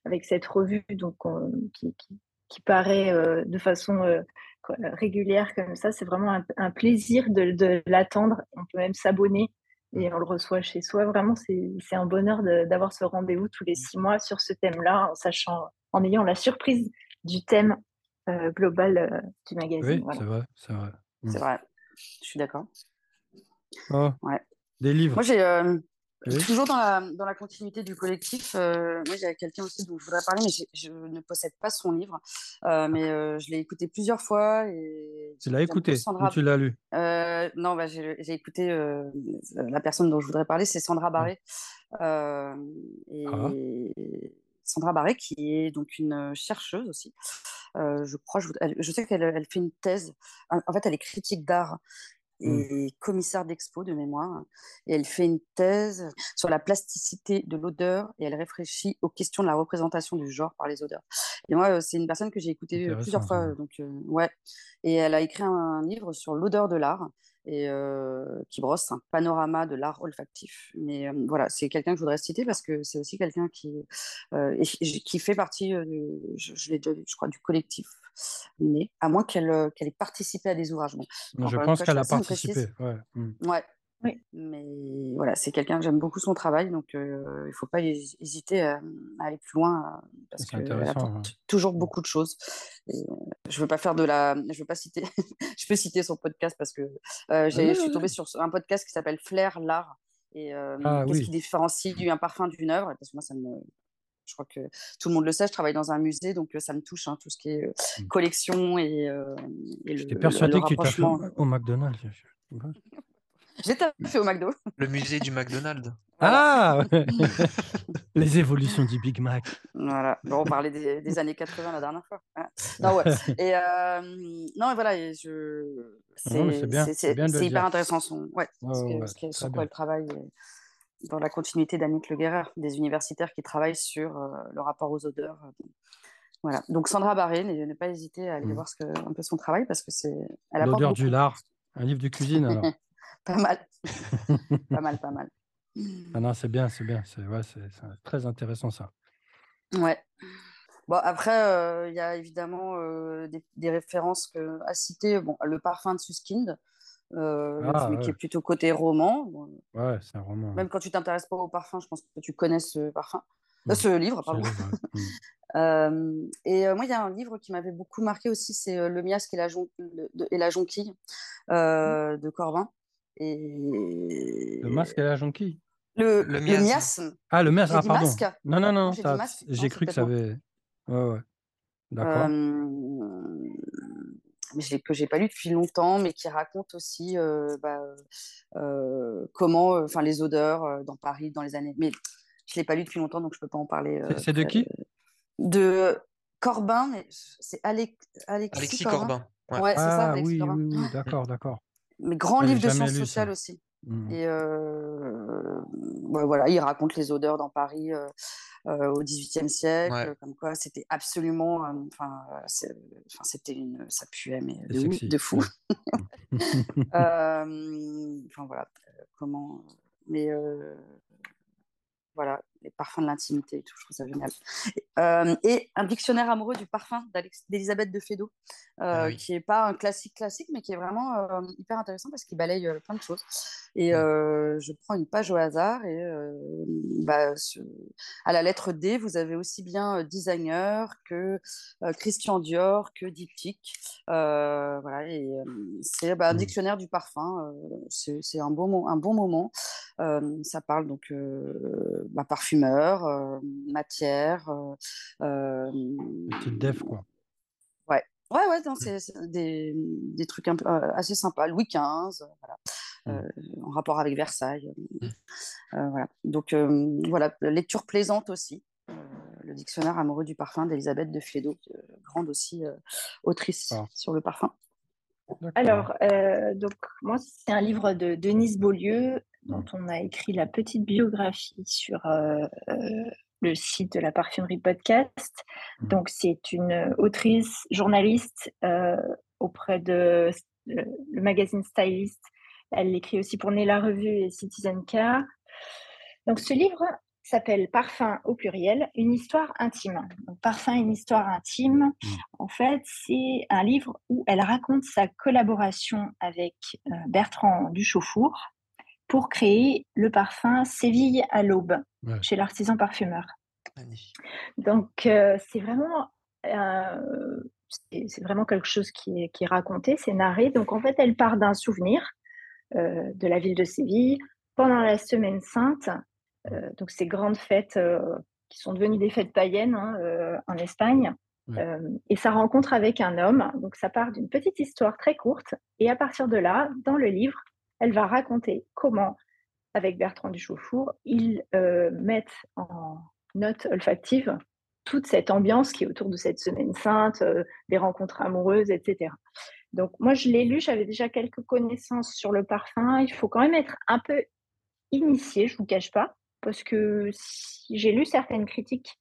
avec cette revue donc on qui qui qui paraît, de façon, régulière comme ça. C'est vraiment un un plaisir de de l'attendre. On peut même s'abonner Mmh. et on le reçoit chez soi. Vraiment, c'est c'est un bonheur d'avoir ce rendez-vous tous les Mmh. 6 mois sur ce thème-là, en sachant en ayant la surprise du thème, global, du magazine, Oui, voilà. c'est vrai, c'est vrai. Mmh. C'est vrai, je suis d'accord. Oh, Ouais. des Moi, livres? j'ai, hem, Oui? toujours dans la dans la continuité du collectif, heu, moi, j'ai quelqu'un aussi dont je voudrais parler, mais je ne possède pas son livre, heu, mais heu, je l'ai écouté plusieurs fois et Tu l'as écouté ou Sandra tu l'as lu? heu, non, bah, j'ai écouté, la personne dont je voudrais parler, c'est Sandra Mmh. Barré, hem Ah. et Sandra Barré qui est donc une, heu, chercheuse aussi. Je crois, je sais qu'elle, elle fait une thèse. En fait, elle est critique d'art Mmh. et commissaire d'expo de mémoire et elle fait une thèse sur la plasticité de l'odeur et elle réfléchit aux questions de la représentation du genre par les odeurs. Et moi, heu, c'est une personne que j'ai écoutée, heu, plusieurs fois, donc heu, ouais. Et elle a écrit un livre sur l'odeur de l'art et qui brosse un panorama de l'art olfactif. Mais voilà, c'est quelqu'un que je voudrais citer parce que c'est aussi quelqu'un qui, qui fait partie, je je l'ai déjà je crois, du collectif Nez, à moins qu'elle, heu, qu'elle ait participé à des ouvrages. Bon, Je pense qu'elle a participé, ouais. Mmh. Ouais, Oui. mais voilà, c'est quelqu'un que j'aime beaucoup son travail, donc heu, il faut pas hési hésiter à, à aller plus loin, heu, parce qu'elle ouais. apporte toujours beaucoup de choses et heu, je veux pas faire de la je veux pas citer [laughs] je peux citer son podcast parce que, j'ai Vas-y, je suis tombée sur un podcast qui s'appelle Flair l'art et Ah qu'est-ce qui différencie un parfum d'une œuvre? Parce que moi, ça me je crois que tout le monde le sait, je travaille dans un musée, donc heu, ça me touche, hein, tout ce qui est, heu, Mmh. collection et heu et le J'étais le le persuadé que tu taffais au rapprochement. Ma au McDonald's. [laughs] J'ai taffé au McDo. Le musée du McDonald's. Voilà. Ah! Ouais. [laughs] Les évolutions du Big Mac. Voilà. Bon, on parlait des des années 80 la dernière fois. Voilà. Non, ouais et hem, non et voilà et je c'est c'est bien, c'est c'est c'est bien de le c'est hyper dire. intéressant son ouais, Ouais, ce que ouais, ce que sur quoi elle travaille et dans la continuité d'Annick Le Guérer, des universitaires qui travaillent sur, heu, le rapport aux odeurs, heu, voilà. Donc Sandra Barré, ne pas hésiter à aller Mmh. voir ce que un peu son travail parce que c'est L'odeur du lard, un livre de cuisine alors? [laughs] Pas mal. [laughs] Pas mal, pas mal. Ah non, c'est bien, c'est bien, c'est ouais, très intéressant ça. Ouais. Bon après, heu, il y a évidemment, des références que à citer. Bon, Le Parfum de Suskind, le Ah mais qui est plutôt côté roman. Bon, Ouais, c'est un roman, ouais. même quand tu t'intéresses pas au parfum, je pense que tu connais ce parfum, heu, Mmh. ce livre, pardon. [laughs] Mmh. Et moi, il y a un livre qui m'avait beaucoup marqué aussi, c'est, Le Miasque et la jon le de et la jonquille, Mmh. de Corbin Le et masque et la jonquille? le Le le miasme. Ah le masque, J'ai ah pardon. masque? Non, non, Non, j'ai cru que ça avait ouais, ouais. D'accord. Que j'ai pas lu depuis longtemps, mais qui raconte aussi, heu, bah, heu, comment, heu, enfin les odeurs, dans Paris dans les années mais je l'ai pas lu depuis longtemps, donc je peux pas en parler, C'est de qui? de Corbin, mais c'est Alex Alexis Alexis Corbin? Corbin, ouais. Ouais, c'est ça, Ah Alexis oui, Corbin. oui, oui, Mmh. d'accord, d'accord. Mais grand livre de sciences sociales aussi Mmh mh. et voilà, il raconte les odeurs dans Paris, au XVIIIe siècle, Ouais. comme quoi c'était absolument, enfin, c'était une ça puait mais de fou. [laughs] enfin voilà, comment mais voilà, les parfums de l'intimité et tout, je trouve ça génial. Euh, et un dictionnaire amoureux du parfum d'Elisabeth de Fédot, euh, ah qui n'est pas un classique classique, mais qui est vraiment euh, hyper intéressant parce qu'il balaye plein de choses. Et je prends une page au hasard et bah, à la lettre D, vous avez aussi bien designer que Christian Dior que Diptyque. voilà, et c'est bah, un mmh. dictionnaire du parfum. c'est un bon, un bon moment. ça parle donc bah, parfumeur, matière. Petite def, quoi. Ouais, ouais, c'est des, des, trucs un peu, assez sympas. Louis XV, voilà. Mmh. en rapport avec Versailles. Mmh. voilà. Donc voilà, lecture plaisante aussi. le dictionnaire amoureux du parfum d'Elisabeth de Fédot, grande aussi autrice ah. sur le parfum. Alors, donc moi, c'est un livre de Denise Beaulieu dont on a écrit la petite biographie sur le site de la parfumerie podcast. Mmh. Donc, c'est une autrice, journaliste auprès de le, magazine Stylist. Elle écrit aussi pour Né la Revue et Citizen K. Donc, ce livre s'appelle Parfum au pluriel, une histoire intime. Donc, Parfum, une histoire intime. Mmh. En fait, c'est un livre où elle raconte sa collaboration avec Bertrand Duchaufour pour créer le parfum Séville à l'aube chez l'artisan parfumeur. Donc, euh, c'est vraiment, euh, c'est vraiment quelque chose qui est, qui est raconté, c'est narré. Donc, en fait, elle part d'un souvenir euh, de la ville de Séville pendant la Semaine Sainte. donc, ces grandes fêtes qui sont devenues des fêtes païennes hein, en Espagne. et sa rencontre avec un homme. Donc, ça part d'une petite histoire très courte. Et à partir de là, dans le livre, elle va raconter comment, avec Bertrand Duchaufour, ils mettent en, note olfactive toute cette ambiance qui est autour de cette semaine sainte, euh, des rencontres amoureuses, etc. Donc moi, je l'ai lu, j'avais déjà quelques connaissances sur le parfum. Il faut quand même être un peu initié, je ne vous cache pas, parce que j'ai lu certaines critiques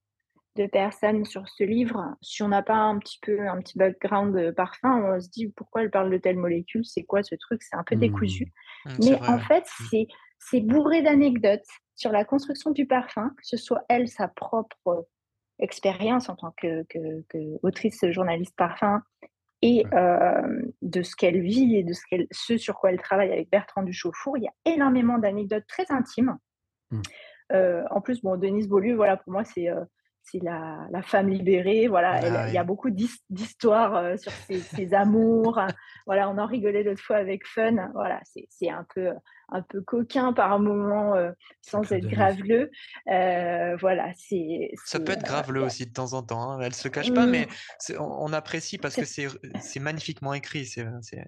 de personnes sur ce livre, si on n'a pas un petit peu un petit background de parfum, on se dit pourquoi elle parle de telle molécule, c'est quoi ce truc, c'est un peu décousu. Mmh. Mmh, Mais en fait, mmh. c'est c'est bourré d'anecdotes sur la construction du parfum, que ce soit elle, sa propre expérience en tant que, autrice, journaliste parfum, et euh, de ce qu'elle vit et de ce, ce, sur quoi elle travaille avec Bertrand Duchaufour. Il y a énormément d'anecdotes très intimes. Mmh. Euh, en plus, bon, Denise Beaulieu, voilà, pour moi, c'est euh, c'est la, la, femme libérée. Voilà, ah il y a beaucoup d'histoires sur ses, amours. [laughs] voilà, on en rigolait l'autre fois avec Fun. Voilà, c'est un peu un peu coquin par moment, sans être graveleux. voilà, c'est. Ça peut être graveleux aussi de temps en temps. Hein. Elle se cache pas, mais mmh. on, apprécie parce que c'est magnifiquement écrit. C'est.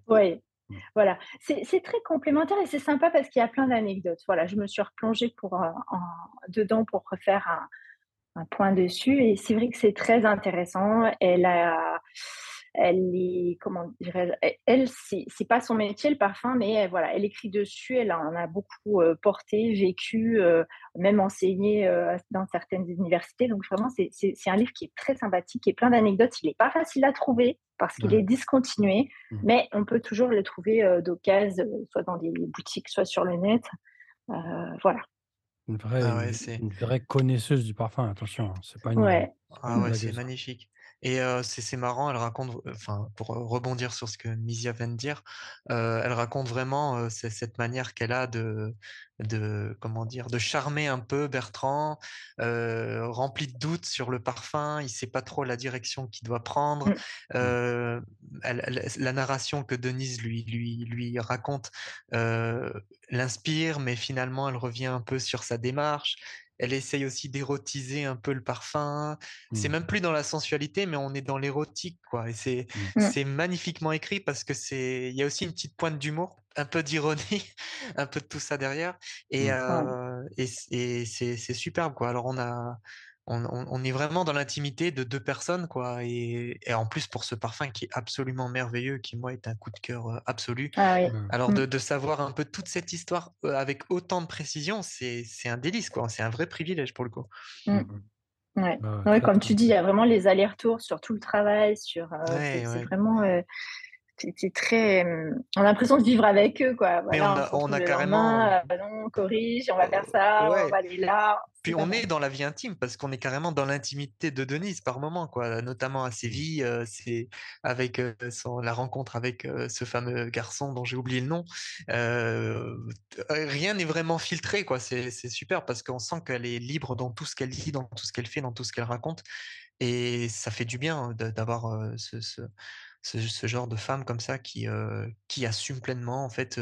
Oui, mmh. voilà, c'est très complémentaire et c'est sympa parce qu'il y a plein d'anecdotes. Voilà, je me suis replongée pour, dedans pour refaire un, un point dessus. Et c'est vrai que c'est très intéressant. Elle a, elle est, comment dirais elle, c'est pas son métier le parfum, mais elle, voilà, elle écrit dessus. Elle en a beaucoup euh, porté, vécu, euh, même enseigné euh, dans certaines universités. Donc vraiment, c'est un livre qui est très sympathique et plein d'anecdotes. Il n'est pas facile à trouver parce qu'il est discontinué, mmh. mais on peut toujours le trouver d'occasion, soit dans des boutiques, soit sur le net. voilà. Une vraie, ah une vraie connaisseuse du parfum, attention, hein, c'est pas une, Ouais. Ah ouais, c'est magnifique. Et c'est marrant, elle raconte, enfin, pour rebondir sur ce que Misia vient de dire, elle raconte vraiment cette manière qu'elle a de, de, comment dire, de charmer un peu Bertrand, rempli de doutes sur le parfum, il sait pas trop la direction qu'il doit prendre. Mmh. la narration que Denise lui, lui, lui raconte l'inspire, mais finalement elle revient un peu sur sa démarche elle essaye aussi d'érotiser un peu le parfum. C'est mmh. même plus dans la sensualité, mais on est dans l'érotique, quoi. Et c'est mmh. c'est magnifiquement écrit parce que c'est il y a aussi une petite pointe d'humour, un peu d'ironie, [laughs] un peu de tout ça derrière, et, mmh. euh, et, et c'est superbe, quoi. Alors on a on, est vraiment dans l'intimité de deux personnes, quoi. Et, en plus, pour ce parfum qui est absolument merveilleux, qui, moi, est un coup de cœur euh, absolu. Ah Alors, mmh. de, savoir un peu toute cette histoire euh, avec autant de précision, c'est un délice, quoi. C'est un vrai privilège pour le coup. Mmh. Ouais. Bah, comme tu dis, il y a vraiment les allers-retours sur tout le travail, sur. Euh, c'est vraiment. C'est très. On a l'impression de vivre avec eux, quoi. On a, on a carrément. Euh, on corrige, on va faire ça, on va aller là. Puis on est dans la vie intime parce qu'on est carrément dans l'intimité de Denise par moment, quoi. Notamment à Séville, euh, c'est avec euh, son, la rencontre avec ce fameux garçon dont j'ai oublié le nom. rien n'est vraiment filtré, quoi. C'est super parce qu'on sent qu'elle est libre dans tout ce qu'elle dit, dans tout ce qu'elle fait, dans tout ce qu'elle raconte. Et ça fait du bien d'avoir ce, ce, genre de femme comme ça qui, qui assume pleinement en fait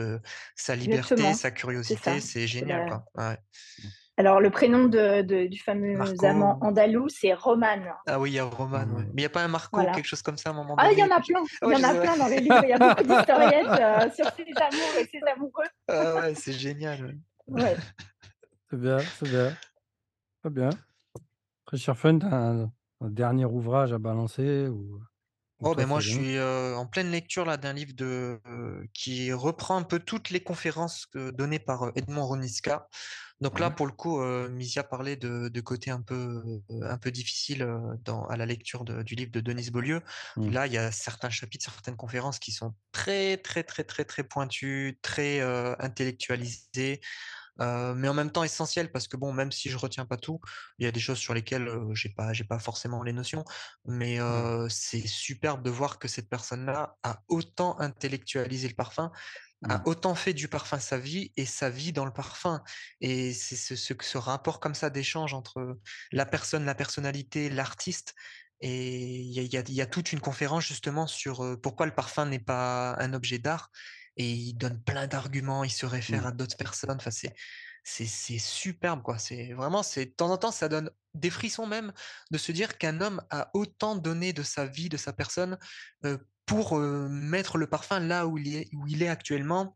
sa liberté, sa curiosité. C'est génial. Quoi. Mmh. Alors, le prénom de, du fameux amant andalou, c'est Roman. Ah oui, il y a Roman. Mais il n'y a pas un Marco, quelque chose comme ça à un moment donné Ah, il y en a plein. Il y en a plein dans les livres. Il y a beaucoup d'historiettes [laughs] sur ses amours et ses amoureux. ah ouais, c'est génial. Ouais. [laughs] c'est bien, c'est bien. Très bien. Très cher fun, un, un dernier ouvrage à balancer ou... Oh, ben moi, je suis en pleine lecture là d'un livre de, qui reprend un peu toutes les conférences données par Edmond Roniska. Donc là, pour le coup, Misia parlait de, de côté un peu, un peu difficile dans, à la lecture du livre de Denise Beaulieu. Mmh. Là, il y a certains chapitres, certaines conférences qui sont très, très, très, très, très pointues, très intellectualisées mais en même temps essentiel parce que bon, même si je retiens pas tout, il y a des choses sur lesquelles j'ai pas, j'ai pas forcément les notions. Mais mmh. c'est superbe de voir que cette personne-là a autant intellectualisé le parfum, a mmh. autant fait du parfum sa vie et sa vie dans le parfum. Et c'est ce, ce, ce rapport comme ça d'échange entre la personne, la personnalité, l'artiste. Et il y a, y a, toute une conférence justement sur pourquoi le parfum n'est pas un objet d'art et il donne plein d'arguments, il se réfère mmh. à d'autres personnes. Enfin, c'est, c'est, superbe, quoi. C'est vraiment, c'est de temps en temps, ça donne des frissons même de se dire qu'un homme a autant donné de sa vie, de sa personne, pour mettre le parfum là où il est, où il est actuellement.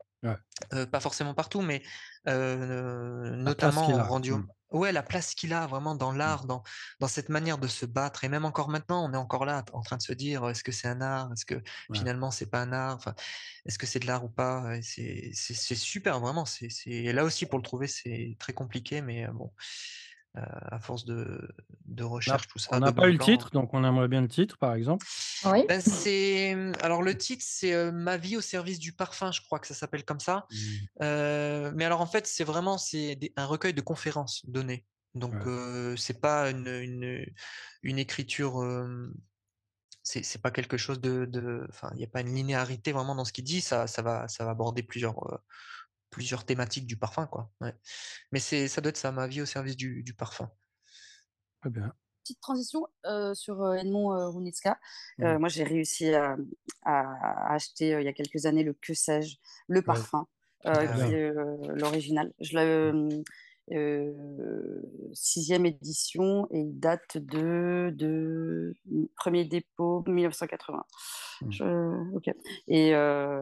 Pas forcément partout, mais notamment rendu, mmh ouais, la place qu'il a vraiment dans mmh. l'art, dans, dans cette manière de se battre. Et même encore maintenant, on est encore là en train de se dire est-ce que c'est un art? Est-ce que finalement c'est pas un art? Enfin, Est-ce que c'est de l'art ou pas? C'est super, vraiment. C'est là aussi pour le trouver, c'est très compliqué, mais bon. Euh, à force de, de recherche, tout ça. On n'a pas eu le titre, donc on aimerait bien le titre, par exemple. Oui. Ben, c'est alors le titre, c'est euh, Ma vie au service du parfum, je crois que ça s'appelle comme ça. Mmh. Euh, mais alors en fait, c'est vraiment c'est un recueil de conférences données. Donc c'est pas une, une, une écriture. c'est pas quelque chose de, enfin, il n'y a pas une linéarité vraiment dans ce qu'il dit. Ça, ça va, ça va aborder plusieurs plusieurs thématiques du parfum, quoi. Mais c'est, ça doit être ça, ma vie au service du, du parfum. Très bien. Petite transition sur Edmond Runitska. moi, j'ai réussi à, acheter il y a quelques années le Que sais-je, le parfum, ah qui est l'original. Je l'ai euh, sixième édition et il date de, de premier dépôt 1980. Mmh. ok. Et euh,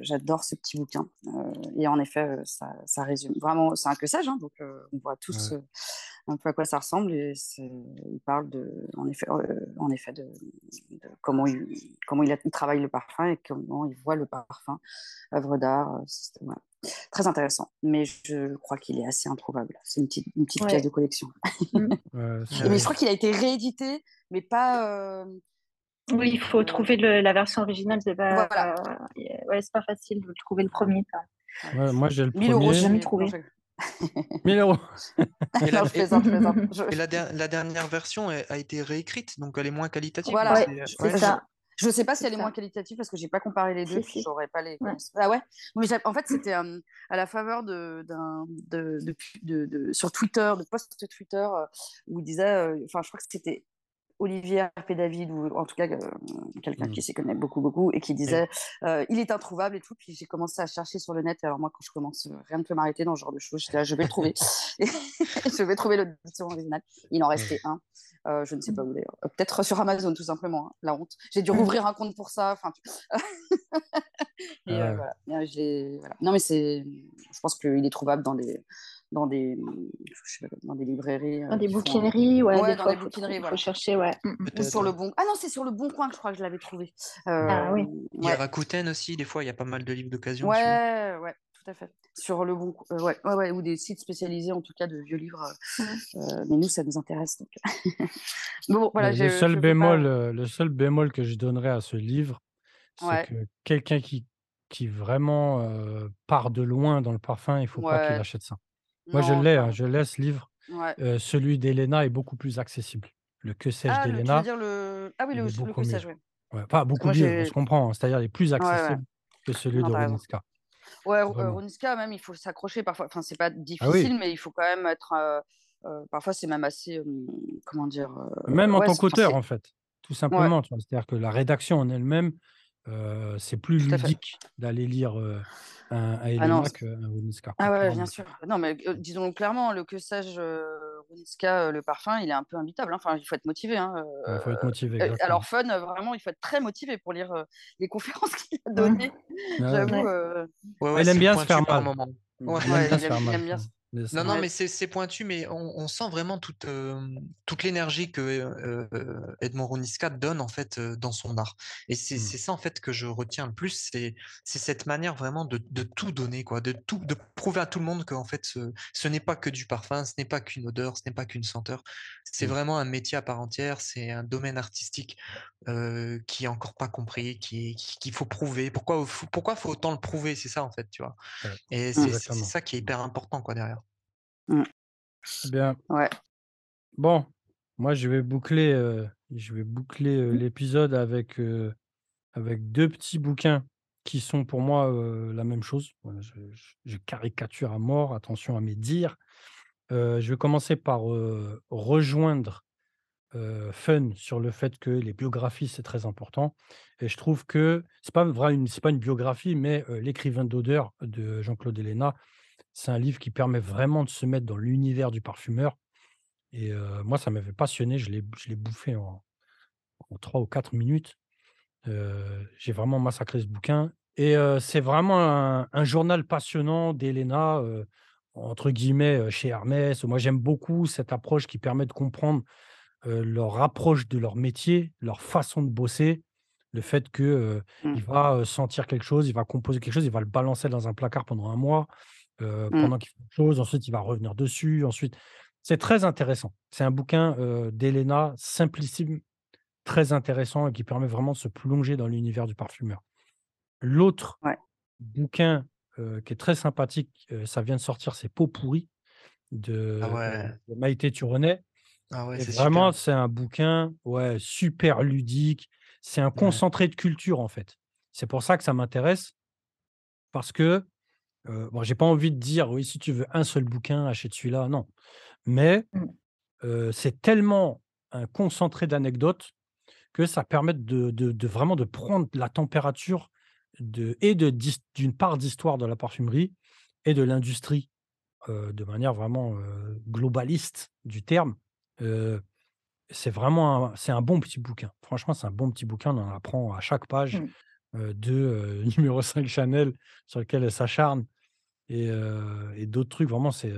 j'adore ce petit bouquin. Euh, et en effet, ça, ça résume vraiment. C'est un que sage, hein, donc on voit tous un peu à quoi ça ressemble. Et il parle de, en effet, en effet de, comment, il, comment il, travaille le parfum et comment il voit le parfum, œuvre d'art. Voilà. Très intéressant, mais je crois qu'il est assez introuvable. C'est une petite, une petite pièce de collection. Mm. [laughs] mais je crois qu'il a été réédité, mais pas. Euh, oui, il faut trouver le, la version originale. C'est pas, voilà. euh, ouais, c'est pas facile de trouver le premier. Ouais, moi, j'ai le 1000 premier. euros, j'ai jamais trouvé. 1000 [laughs] euros. [laughs] Et, la, et la, la, dernière version a été réécrite, donc elle est moins qualitative. Voilà, c'est ça. Je ne sais pas si elle est moins qualitative parce que j'ai pas comparé les deux, si, j'aurais pas les. Ah ouais? Mais en fait, c'était à la faveur de, de, de, de, sur Twitter, de post Twitter où il disait, enfin, je crois que c'était Olivier P. David, ou en tout cas quelqu'un mmh. qui s'y connaît beaucoup, beaucoup, et qui disait il est introuvable et tout. Puis j'ai commencé à chercher sur le net. Et alors, moi, quand je commence, rien ne peut m'arrêter dans ce genre de choses. Je, là, je vais le trouver. [laughs] [laughs] je vais trouver l'audition originale. Il en restait un. Euh, je ne sais pas où d'ailleurs. Euh, peut-être sur Amazon, tout simplement. Hein, la honte. J'ai dû rouvrir un compte pour ça. Enfin, [laughs] et euh, voilà. voilà. Non, mais c'est. Je pense qu'il est trouvable dans des dans des dans des librairies dans des bouquineries ouais, ouais dans des bouquineries faut, voilà. chercher ouais ou sur le bon ah non c'est sur le bon coin que je crois que je l'avais trouvé ah oui il y a Rakuten aussi des fois il y a pas mal de livres d'occasion ouais ouais à fait. Sur le bon, euh, ouais, ouais, ou des sites spécialisés en tout cas de vieux livres. Euh, euh, mais nous, ça nous intéresse. Donc. [laughs] bon, voilà, le, seul bémol, le seul bémol que je donnerais à ce livre, C'est Ouais. que quelqu'un qui qui vraiment, part de loin dans le parfum, il faut pas qu'il achète ça. Moi, je l'ai, hein, je l'ai ce livre. Celui d'Elena est beaucoup plus accessible. Le Que sais-je Ah, le tu veux d'Elena, dire le ah oui, le est le beaucoup que mieux. sais-je, ouais. Ouais, pas beaucoup mieux, on se comprend, hein, c'est-à-dire il est plus ouais, ouais. accessible que celui Non, de Ouais, Ru heu, vraiment. Runiska même, il faut s'accrocher parfois. Enfin, c'est pas Ah oui! difficile, mais il faut quand même être, heu heu, parfois c'est même assez, comment dire? Même en ouais, tant qu'auteur, en fait, tout simplement? C'est-à-dire que la rédaction en elle-même, heu, c'est plus ludique d'aller lire, heu, un un Ah non, qu'un Runiska, ah ouais, bien sûr. Non, mais heu, disons-le clairement, le que sais-je, Runiska, le parfum, il est un peu imbitable, hein. Enfin, il faut être motivé, hein, Ouais, faut être motivé, alors fun, vraiment, il faut être très motivé pour lire, les conférences [laughs] qu'il a données. Ouais. J'avoue, Ouais. Ouais, il aime bien se faire mal. il aime bien se Non, non, mais c'est pointu, mais on on sent vraiment toute, toute l'énergie que, heu heu, Edmond Ronisca donne, en fait, dans son art et c'est Mmh. c'est ça, en fait, que je retiens le plus, c'est cette manière vraiment de de tout donner, quoi, de tout de prouver à tout le monde qu'en fait, ce ce n'est pas que du parfum, ce n'est pas qu'une odeur, ce n'est pas qu'une senteur. C'est Mmh. vraiment un métier à part entière, c'est un domaine artistique, qui est encore pas compris, qui qu'il faut prouver. Pourquoi faut pourquoi faut autant le prouver? C'est ça, en fait, tu vois? Ouais, Et Mmh. c'est ça qui est hyper important, quoi, derrière. Mmh. Bien, Ouais. bon, moi, je vais boucler, heu, je vais boucler, heu, Mmh. l'épisode avec, heu, avec 2 petits bouquins qui sont pour moi, la même chose. Voilà, je caricature à mort, attention à mes dires. Je vais commencer par, rejoindre, Fun sur le fait que les biographies, c'est très important et je trouve que c'est pas vrai c'est pas une biographie, mais, L'écrivain d'odeur de Jean-Claude Héléna, c'est un livre qui permet vraiment de se mettre dans l'univers du parfumeur et moi, ça m'avait passionné. Je l'ai je l'ai bouffé en en 3 ou 4 minutes. J'ai vraiment massacré ce bouquin et c'est vraiment un un journal passionnant heu, entre guillemets, chez Hermès. Moi, j'aime beaucoup cette approche qui permet de comprendre, leur approche de leur métier, leur façon de bosser. Le fait que, Mmh. il va, sentir quelque chose, il va composer quelque chose, il va le balancer dans un placard pendant un mois, heu, Mmh. pendant qu'il fait autre chose. Ensuite, il va revenir dessus. Ensuite, c'est très intéressant. C'est un bouquin, heu, d'Héléna simplissime, très intéressant et qui permet vraiment de se plonger dans l'univers du parfumeur. L'autre Ouais. bouquin, heu, qui est très sympathique, heu, ça vient de sortir, c'est Peau pourrie Ah de, heu, ouais. de Maïté Turonet Ah ouais, vraiment, super. c'est un bouquin, ouais, super ludique. C'est un concentré de culture, en fait. C'est pour ça que ça m'intéresse parce que, heu, bon, j'ai pas envie de dire: «Oui, si tu veux un seul bouquin, achète celui-là», non. Mais, Mmh. c'est tellement un concentré d'anecdotes que ça permette de de de vraiment de prendre la température de et de d'une part d'histoire de la parfumerie et de l'industrie, de manière vraiment, globaliste du terme. C'est vraiment un c'est un bon petit bouquin. Franchement, c'est un bon petit bouquin, on en apprend à chaque page, Mmh. Heu, de, heu, numéro 5 Chanel sur lequel elle s'acharne et heu et d'autres trucs. Vraiment, c'est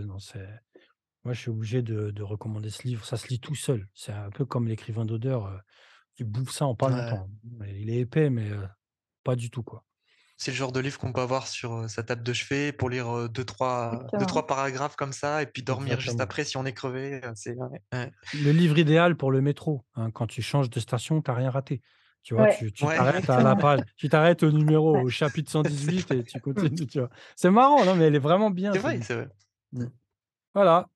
moi, je suis obligé de de recommander ce livre. Ça se lit tout seul. C'est un peu comme L'écrivain d'odeur, tu bouffes ça en pas Ouais. longtemps. Il est épais, mais pas du tout, quoi. C'est le genre de livre qu'on peut avoir sur, sa table de chevet pour lire, heu, 2-3 Exactement. 2-3 paragraphes comme ça et puis dormir juste après si on est crevé, c'est ouais. Le livre idéal pour le métro, hein, quand tu changes de station, tu as rien raté. Tu vois? Ouais, Tu tu Ouais. t'arrêtes à la page tu t'arrêtes au numéro, Ouais. au chapitre C'est 118 et tu [laughs] continues, tu vois? C'est marrant, non, mais elle est vraiment bien c'est vrai, c'est vrai. Mmh. Voilà,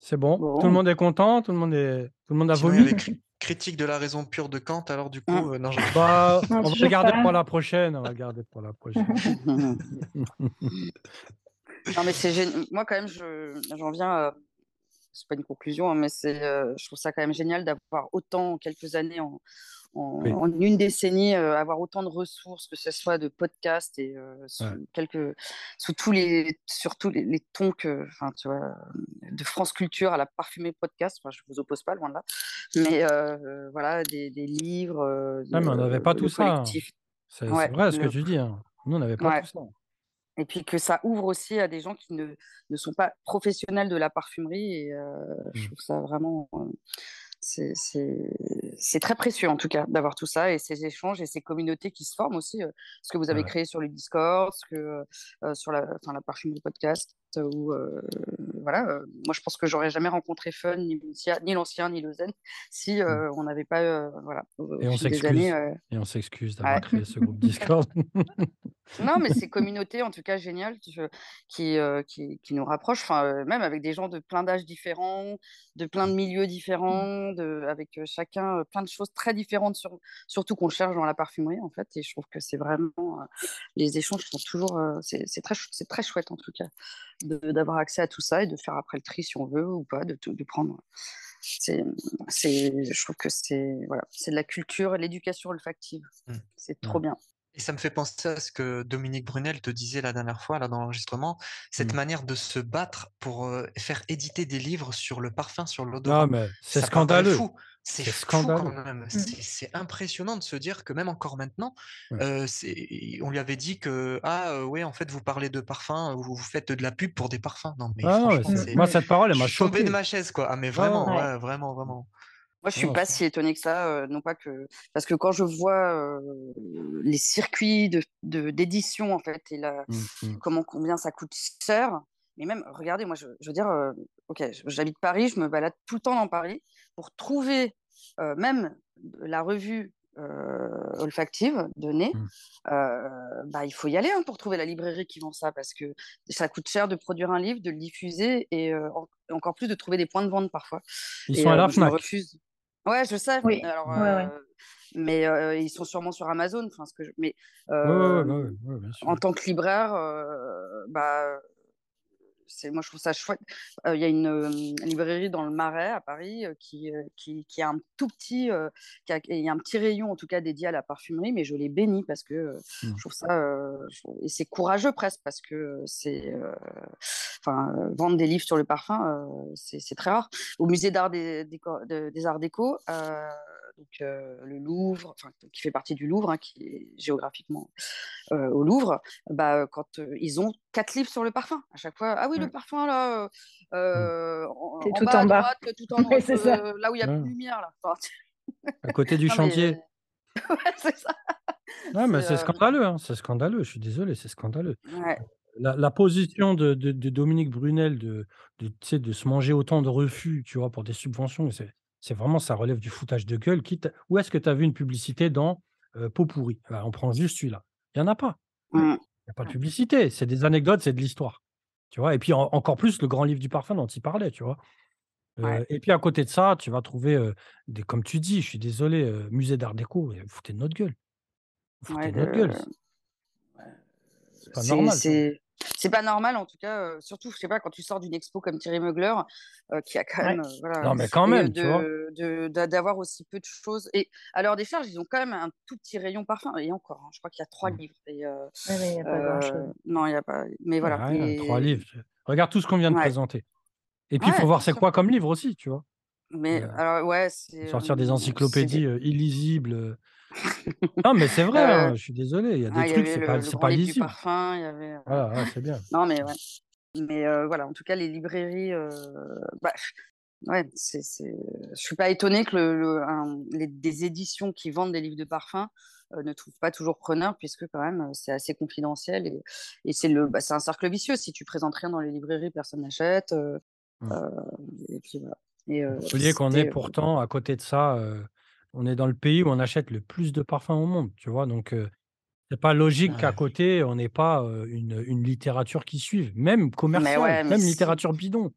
c'est bon. Tout le monde est content, tout le monde est tout le monde a Sinon, vomi? Cri Critique de la raison pure de Kant alors du Mmh. coup, heu, non je rigole. Bah, [laughs] Non, on va garder pour la prochaine, on va le garder pour la prochaine. [laughs] Non, mais c'est gén moi, quand même, je j'en viens, heu, c'est pas une conclusion, hein, mais c'est, heu, je trouve ça quand même génial d'avoir autant en quelques années, en en Oui, en une décennie, heu, avoir autant de ressources, que ce soit de podcasts et ouais. sous quelques sous tous les sur tous les les tons que tu vois? De France Culture à la Parfumée podcast, je vous oppose pas, loin de là. Mais voilà, des des livres, heu, Ah, mais on n'avait pas tout ça, hein. C'est ouais, vrai ce que tu dis, hein. Nous, on n'avait pas ouais. tout ça. Et puis que ça ouvre aussi à des gens qui ne ne sont pas professionnels de la parfumerie et je Mmh. trouve ça vraiment, c'est c'est c'est très précieux en tout cas d'avoir tout ça et ces échanges et ces communautés qui se forment aussi, heu, ce que vous avez Ouais. créé sur le Discord, ce que, heu, sur la enfin la parfumerie podcast. Où, voilà, moi je pense que j'aurais jamais rencontré Fun, ni ni l'ancien, ni le Zen, si mmh. on n'avait pas, voilà, Et on s'excuse. Et on s'excuse d'avoir créé ce groupe Discord. [laughs] Non, mais c'est [laughs] communauté, en tout cas, géniale, qui, qui, qui, nous rapproche, enfin, même avec des gens de plein d'âges différents, de plein de milieux différents, de, avec chacun plein de choses très différentes, sur, surtout qu'on cherche dans la parfumerie, en fait. Et je trouve que c'est vraiment. les échanges sont toujours. c'est très, très chouette, en tout cas, d'avoir accès à tout ça et de faire après le tri si on veut ou pas, de, de prendre. C'est, je trouve que c'est voilà, de la culture, l'éducation olfactive. Mmh. C'est trop bien. Et ça me fait penser à ce que Dominique Brunel te disait la dernière fois, là, dans l'enregistrement, cette mmh. manière de se battre pour faire éditer des livres sur le parfum, sur l'odorat. mais c'est scandaleux. C'est scandaleux quand même. Mmh. C'est impressionnant de se dire que même encore maintenant, on lui avait dit que ah ouais en fait vous parlez de parfum, vous, vous faites de la pub pour des parfums. Non mais ah moi cette parole elle m'a choqué. de ma chaise quoi. Ah mais vraiment, vraiment, vraiment. Moi, je suis pas si étonnée que ça, non pas que parce que quand je vois les circuits de d'édition en fait et la, mmh, mmh. comment combien ça coûte cher, mais même regardez, moi je, veux dire, ok, j'habite Paris, je me balade tout le temps dans Paris pour trouver même la revue olfactive de nez, mmh. bah, il faut y aller hein, pour trouver la librairie qui vend ça parce que ça coûte cher de produire un livre, de le diffuser et encore plus de trouver des points de vente parfois. Ils sont à la FNAC. refuse. Ouais, je sais. Oui. Alors, euh, mais euh, ils sont sûrement sur Amazon. Enfin, ce que je... Mais ouais, ouais, en tant que libraire, bah, moi je trouve ça chouette. Il y a une librairie dans le Marais à Paris qui, qui, qui, a un tout petit, qui a, y a un petit rayon en tout cas dédié à la parfumerie, mais je les bénis parce que mmh. je trouve ça et c'est courageux presque parce que c'est, enfin, vendre des livres sur le parfum, c'est très rare. Au musée d'art des, des, des, arts déco donc le Louvre, qui fait partie du Louvre, hein, qui est géographiquement au Louvre, bah, quand ils ont quatre livres sur le parfum à chaque fois. Ah oui, le parfum là, euh, en, tout en bas, tout en [laughs] haut, là où il y a plus de lumière là. à côté du [laughs] chantier. [laughs] c'est ça. Ouais, mais c'est scandaleux, hein, c'est scandaleux. Je suis désolé, c'est scandaleux. La, position de, de, Dominique Brunel de, de, de se manger autant de refus, tu vois, pour des subventions, c'est c'est vraiment, ça relève du foutage de gueule. Quitte, où est-ce que tu as vu une publicité dans Peau pourrie? Bah, On prend juste celui-là. Il n'y en a pas. Il n'y a pas de publicité. C'est des anecdotes, c'est de l'histoire. Tu vois? Et puis encore plus le grand livre du parfum dont il parlait, tu vois? Et puis à côté de ça, tu vas trouver, des, comme tu dis, je suis désolé, musée d'art déco, vous foutez de notre gueule. Vous foutez de notre gueule. C'est pas normal c'est pas normal en tout cas euh, surtout je sais pas quand tu sors d'une expo comme Thierry Mugler euh, qui a quand même euh, voilà, non mais quand même d'avoir aussi peu de choses. Et à l'heure des charges ils ont quand même un tout petit rayon parfum et encore hein, je crois qu'il y a trois mmh. livres et, ouais, y a pas non il y a pas mais voilà trois livres regarde tout ce qu'on vient de présenter. Et puis il faut voir c'est quoi comme livre aussi tu vois. Mais alors ouais sortir des encyclopédies illisibles non, mais c'est vrai, hein, je suis désolé. Il y a des ah, trucs, c'est pas, c'est pas lisible. Parfum, il y avait... Voilà, c'est bien. Non, mais ouais. Mais euh, voilà, en tout cas, les librairies, euh... bah, ouais, c'est, je suis pas étonnée que le, le un, les, des éditions qui vendent des livres de parfum euh, ne trouvent pas toujours preneur, puisque quand même, c'est assez confidentiel et, et c'est, le, bah, c'est un cercle vicieux. Si tu présentes rien dans les librairies, personne n'achète. Euh, mmh. et puis voilà. Et, Vous qu'on est pourtant à côté de ça on est dans le pays où on achète le plus de parfums au monde, tu vois? Donc, c'est pas logique qu'à côté, on n'ait pas, une une littérature qui suive, même commerciale, même littérature bidon.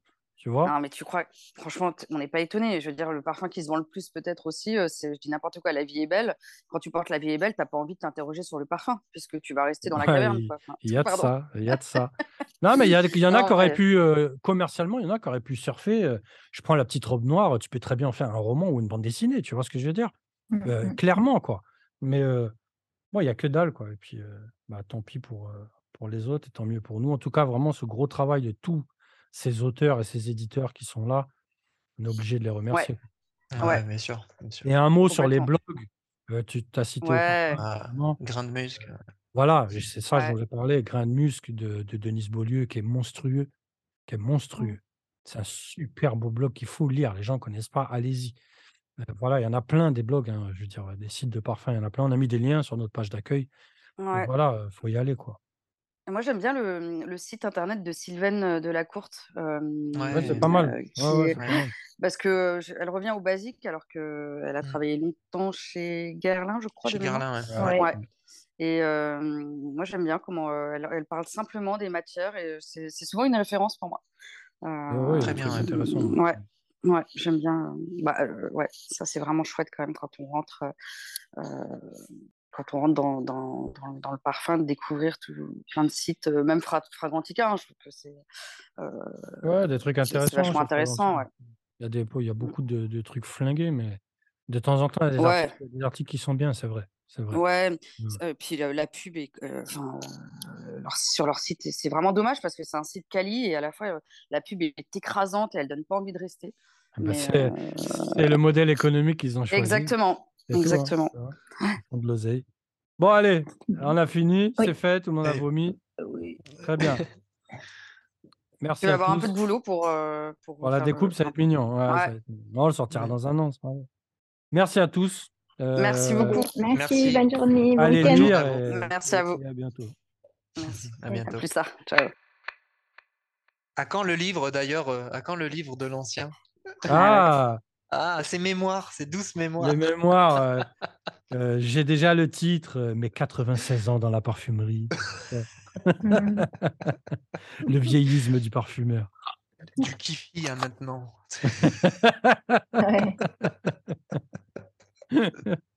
Tu vois? Non, mais tu crois, franchement, on n'est pas étonné. Je veux dire, le parfum qui se vend le plus, peut-être aussi, euh, c'est, je dis n'importe quoi, la vie est belle. Quand tu portes la vie est belle, tu n'as pas envie de t'interroger sur le parfum, puisque tu vas rester dans la [laughs] caverne. Il y a de ça, il y a de ça. [laughs] non, mais il y, y, en a qui auraient pu, euh, commercialement, il y en a qui auraient pu surfer. Euh, je prends la petite robe noire, tu peux très bien faire un roman ou une bande dessinée, tu vois ce que je veux dire? Mmh. Clairement, quoi. Mais bon, il n'y a que dalle, quoi. Et puis, bah, tant pis pour, pour les autres et tant mieux pour nous. En tout cas, vraiment, ce gros travail de tout ces auteurs et ces éditeurs qui sont là, on est obligé de les remercier. Ah ouais, bien, sûr, Et un mot sur les blogs, euh, tu t'as cité ah, Grain de musc. Voilà, c'est ça dont j'ai parlé, Grain de musc de, de Denis Beaulieu, qui est monstrueux, qui est monstrueux. C'est un super beau blog qu'il faut lire. Les gens ne connaissent pas, allez-y. Euh, voilà, il y en a plein des blogs, hein, je veux dire, des sites de parfums, il y en a plein. On a mis des liens sur notre page d'accueil. Voilà, il faut y aller, quoi. Moi, j'aime bien le, le site internet de Sylvaine de la Courte. euh, Ouais, c'est pas mal. euh, qui ouais, est-. Parce que je- elle revient au basique alors qu'elle a Mm. travaillé longtemps chez Guerlain, je crois, Chez. Guerlain. Et euh, moi, j'aime bien comment euh, elle, elle parle simplement des matières et c'est souvent une référence pour moi. Très bien, trucs ouais. Ouais, ouais, j'aime bien. Bah, euh, ouais, ça c'est vraiment chouette quand même quand on rentre, euh, quand on rentre dans, dans, dans, dans le parfum, de découvrir tout, plein de sites, euh, même Fra- Fragrantica. hein, je trouve que c'est euh, Ouais, des trucs intéressants. vachement sur intéressant. Ouais. Il y a, des, il y a beaucoup de, de trucs flingués, mais de temps en temps, il y a des, Ouais. articles, des articles qui sont bien, c'est vrai. C'est vrai. Ouais, Mm. euh, puis la, la pub est, euh, enfin, euh, leur- sur leur site, et c'est vraiment dommage parce que c'est un site quali et à la fois la pub est écrasante et elle donne pas envie de rester. Ah bah, c'est le modèle économique qu'ils ont choisi. exactement, Tout, hein, exactement. de l'oseille. Bon, allez, on a fini, Oui. c'est fait, tout le monde a Oui. vomi. Oui. Très bien. Merci Tu vas à avoir un peu de boulot pour, euh, pour Pour la le- découpe, ça va être mignon. Ouais, Ouais. ça va être mignon. On le sortira Ouais. dans un an. c'est pas. Merci à tous. Merci Euh, beaucoup. Merci, Merci. bonne journée, bon Allez lire à et, Merci à vous. et à bientôt. Merci. À À bientôt. plus tard. Ciao. À quand le livre d'ailleurs euh, À quand le livre de l'ancien? Ah, Ah, c'est mémoire, c'est douce mémoire. les mémoires. euh, euh, J'ai déjà le titre, euh, mes 96 ans dans la parfumerie. [laughs] Le vieillisme du parfumeur. Du kifi hein, maintenant. [laughs] Ouais. [laughs]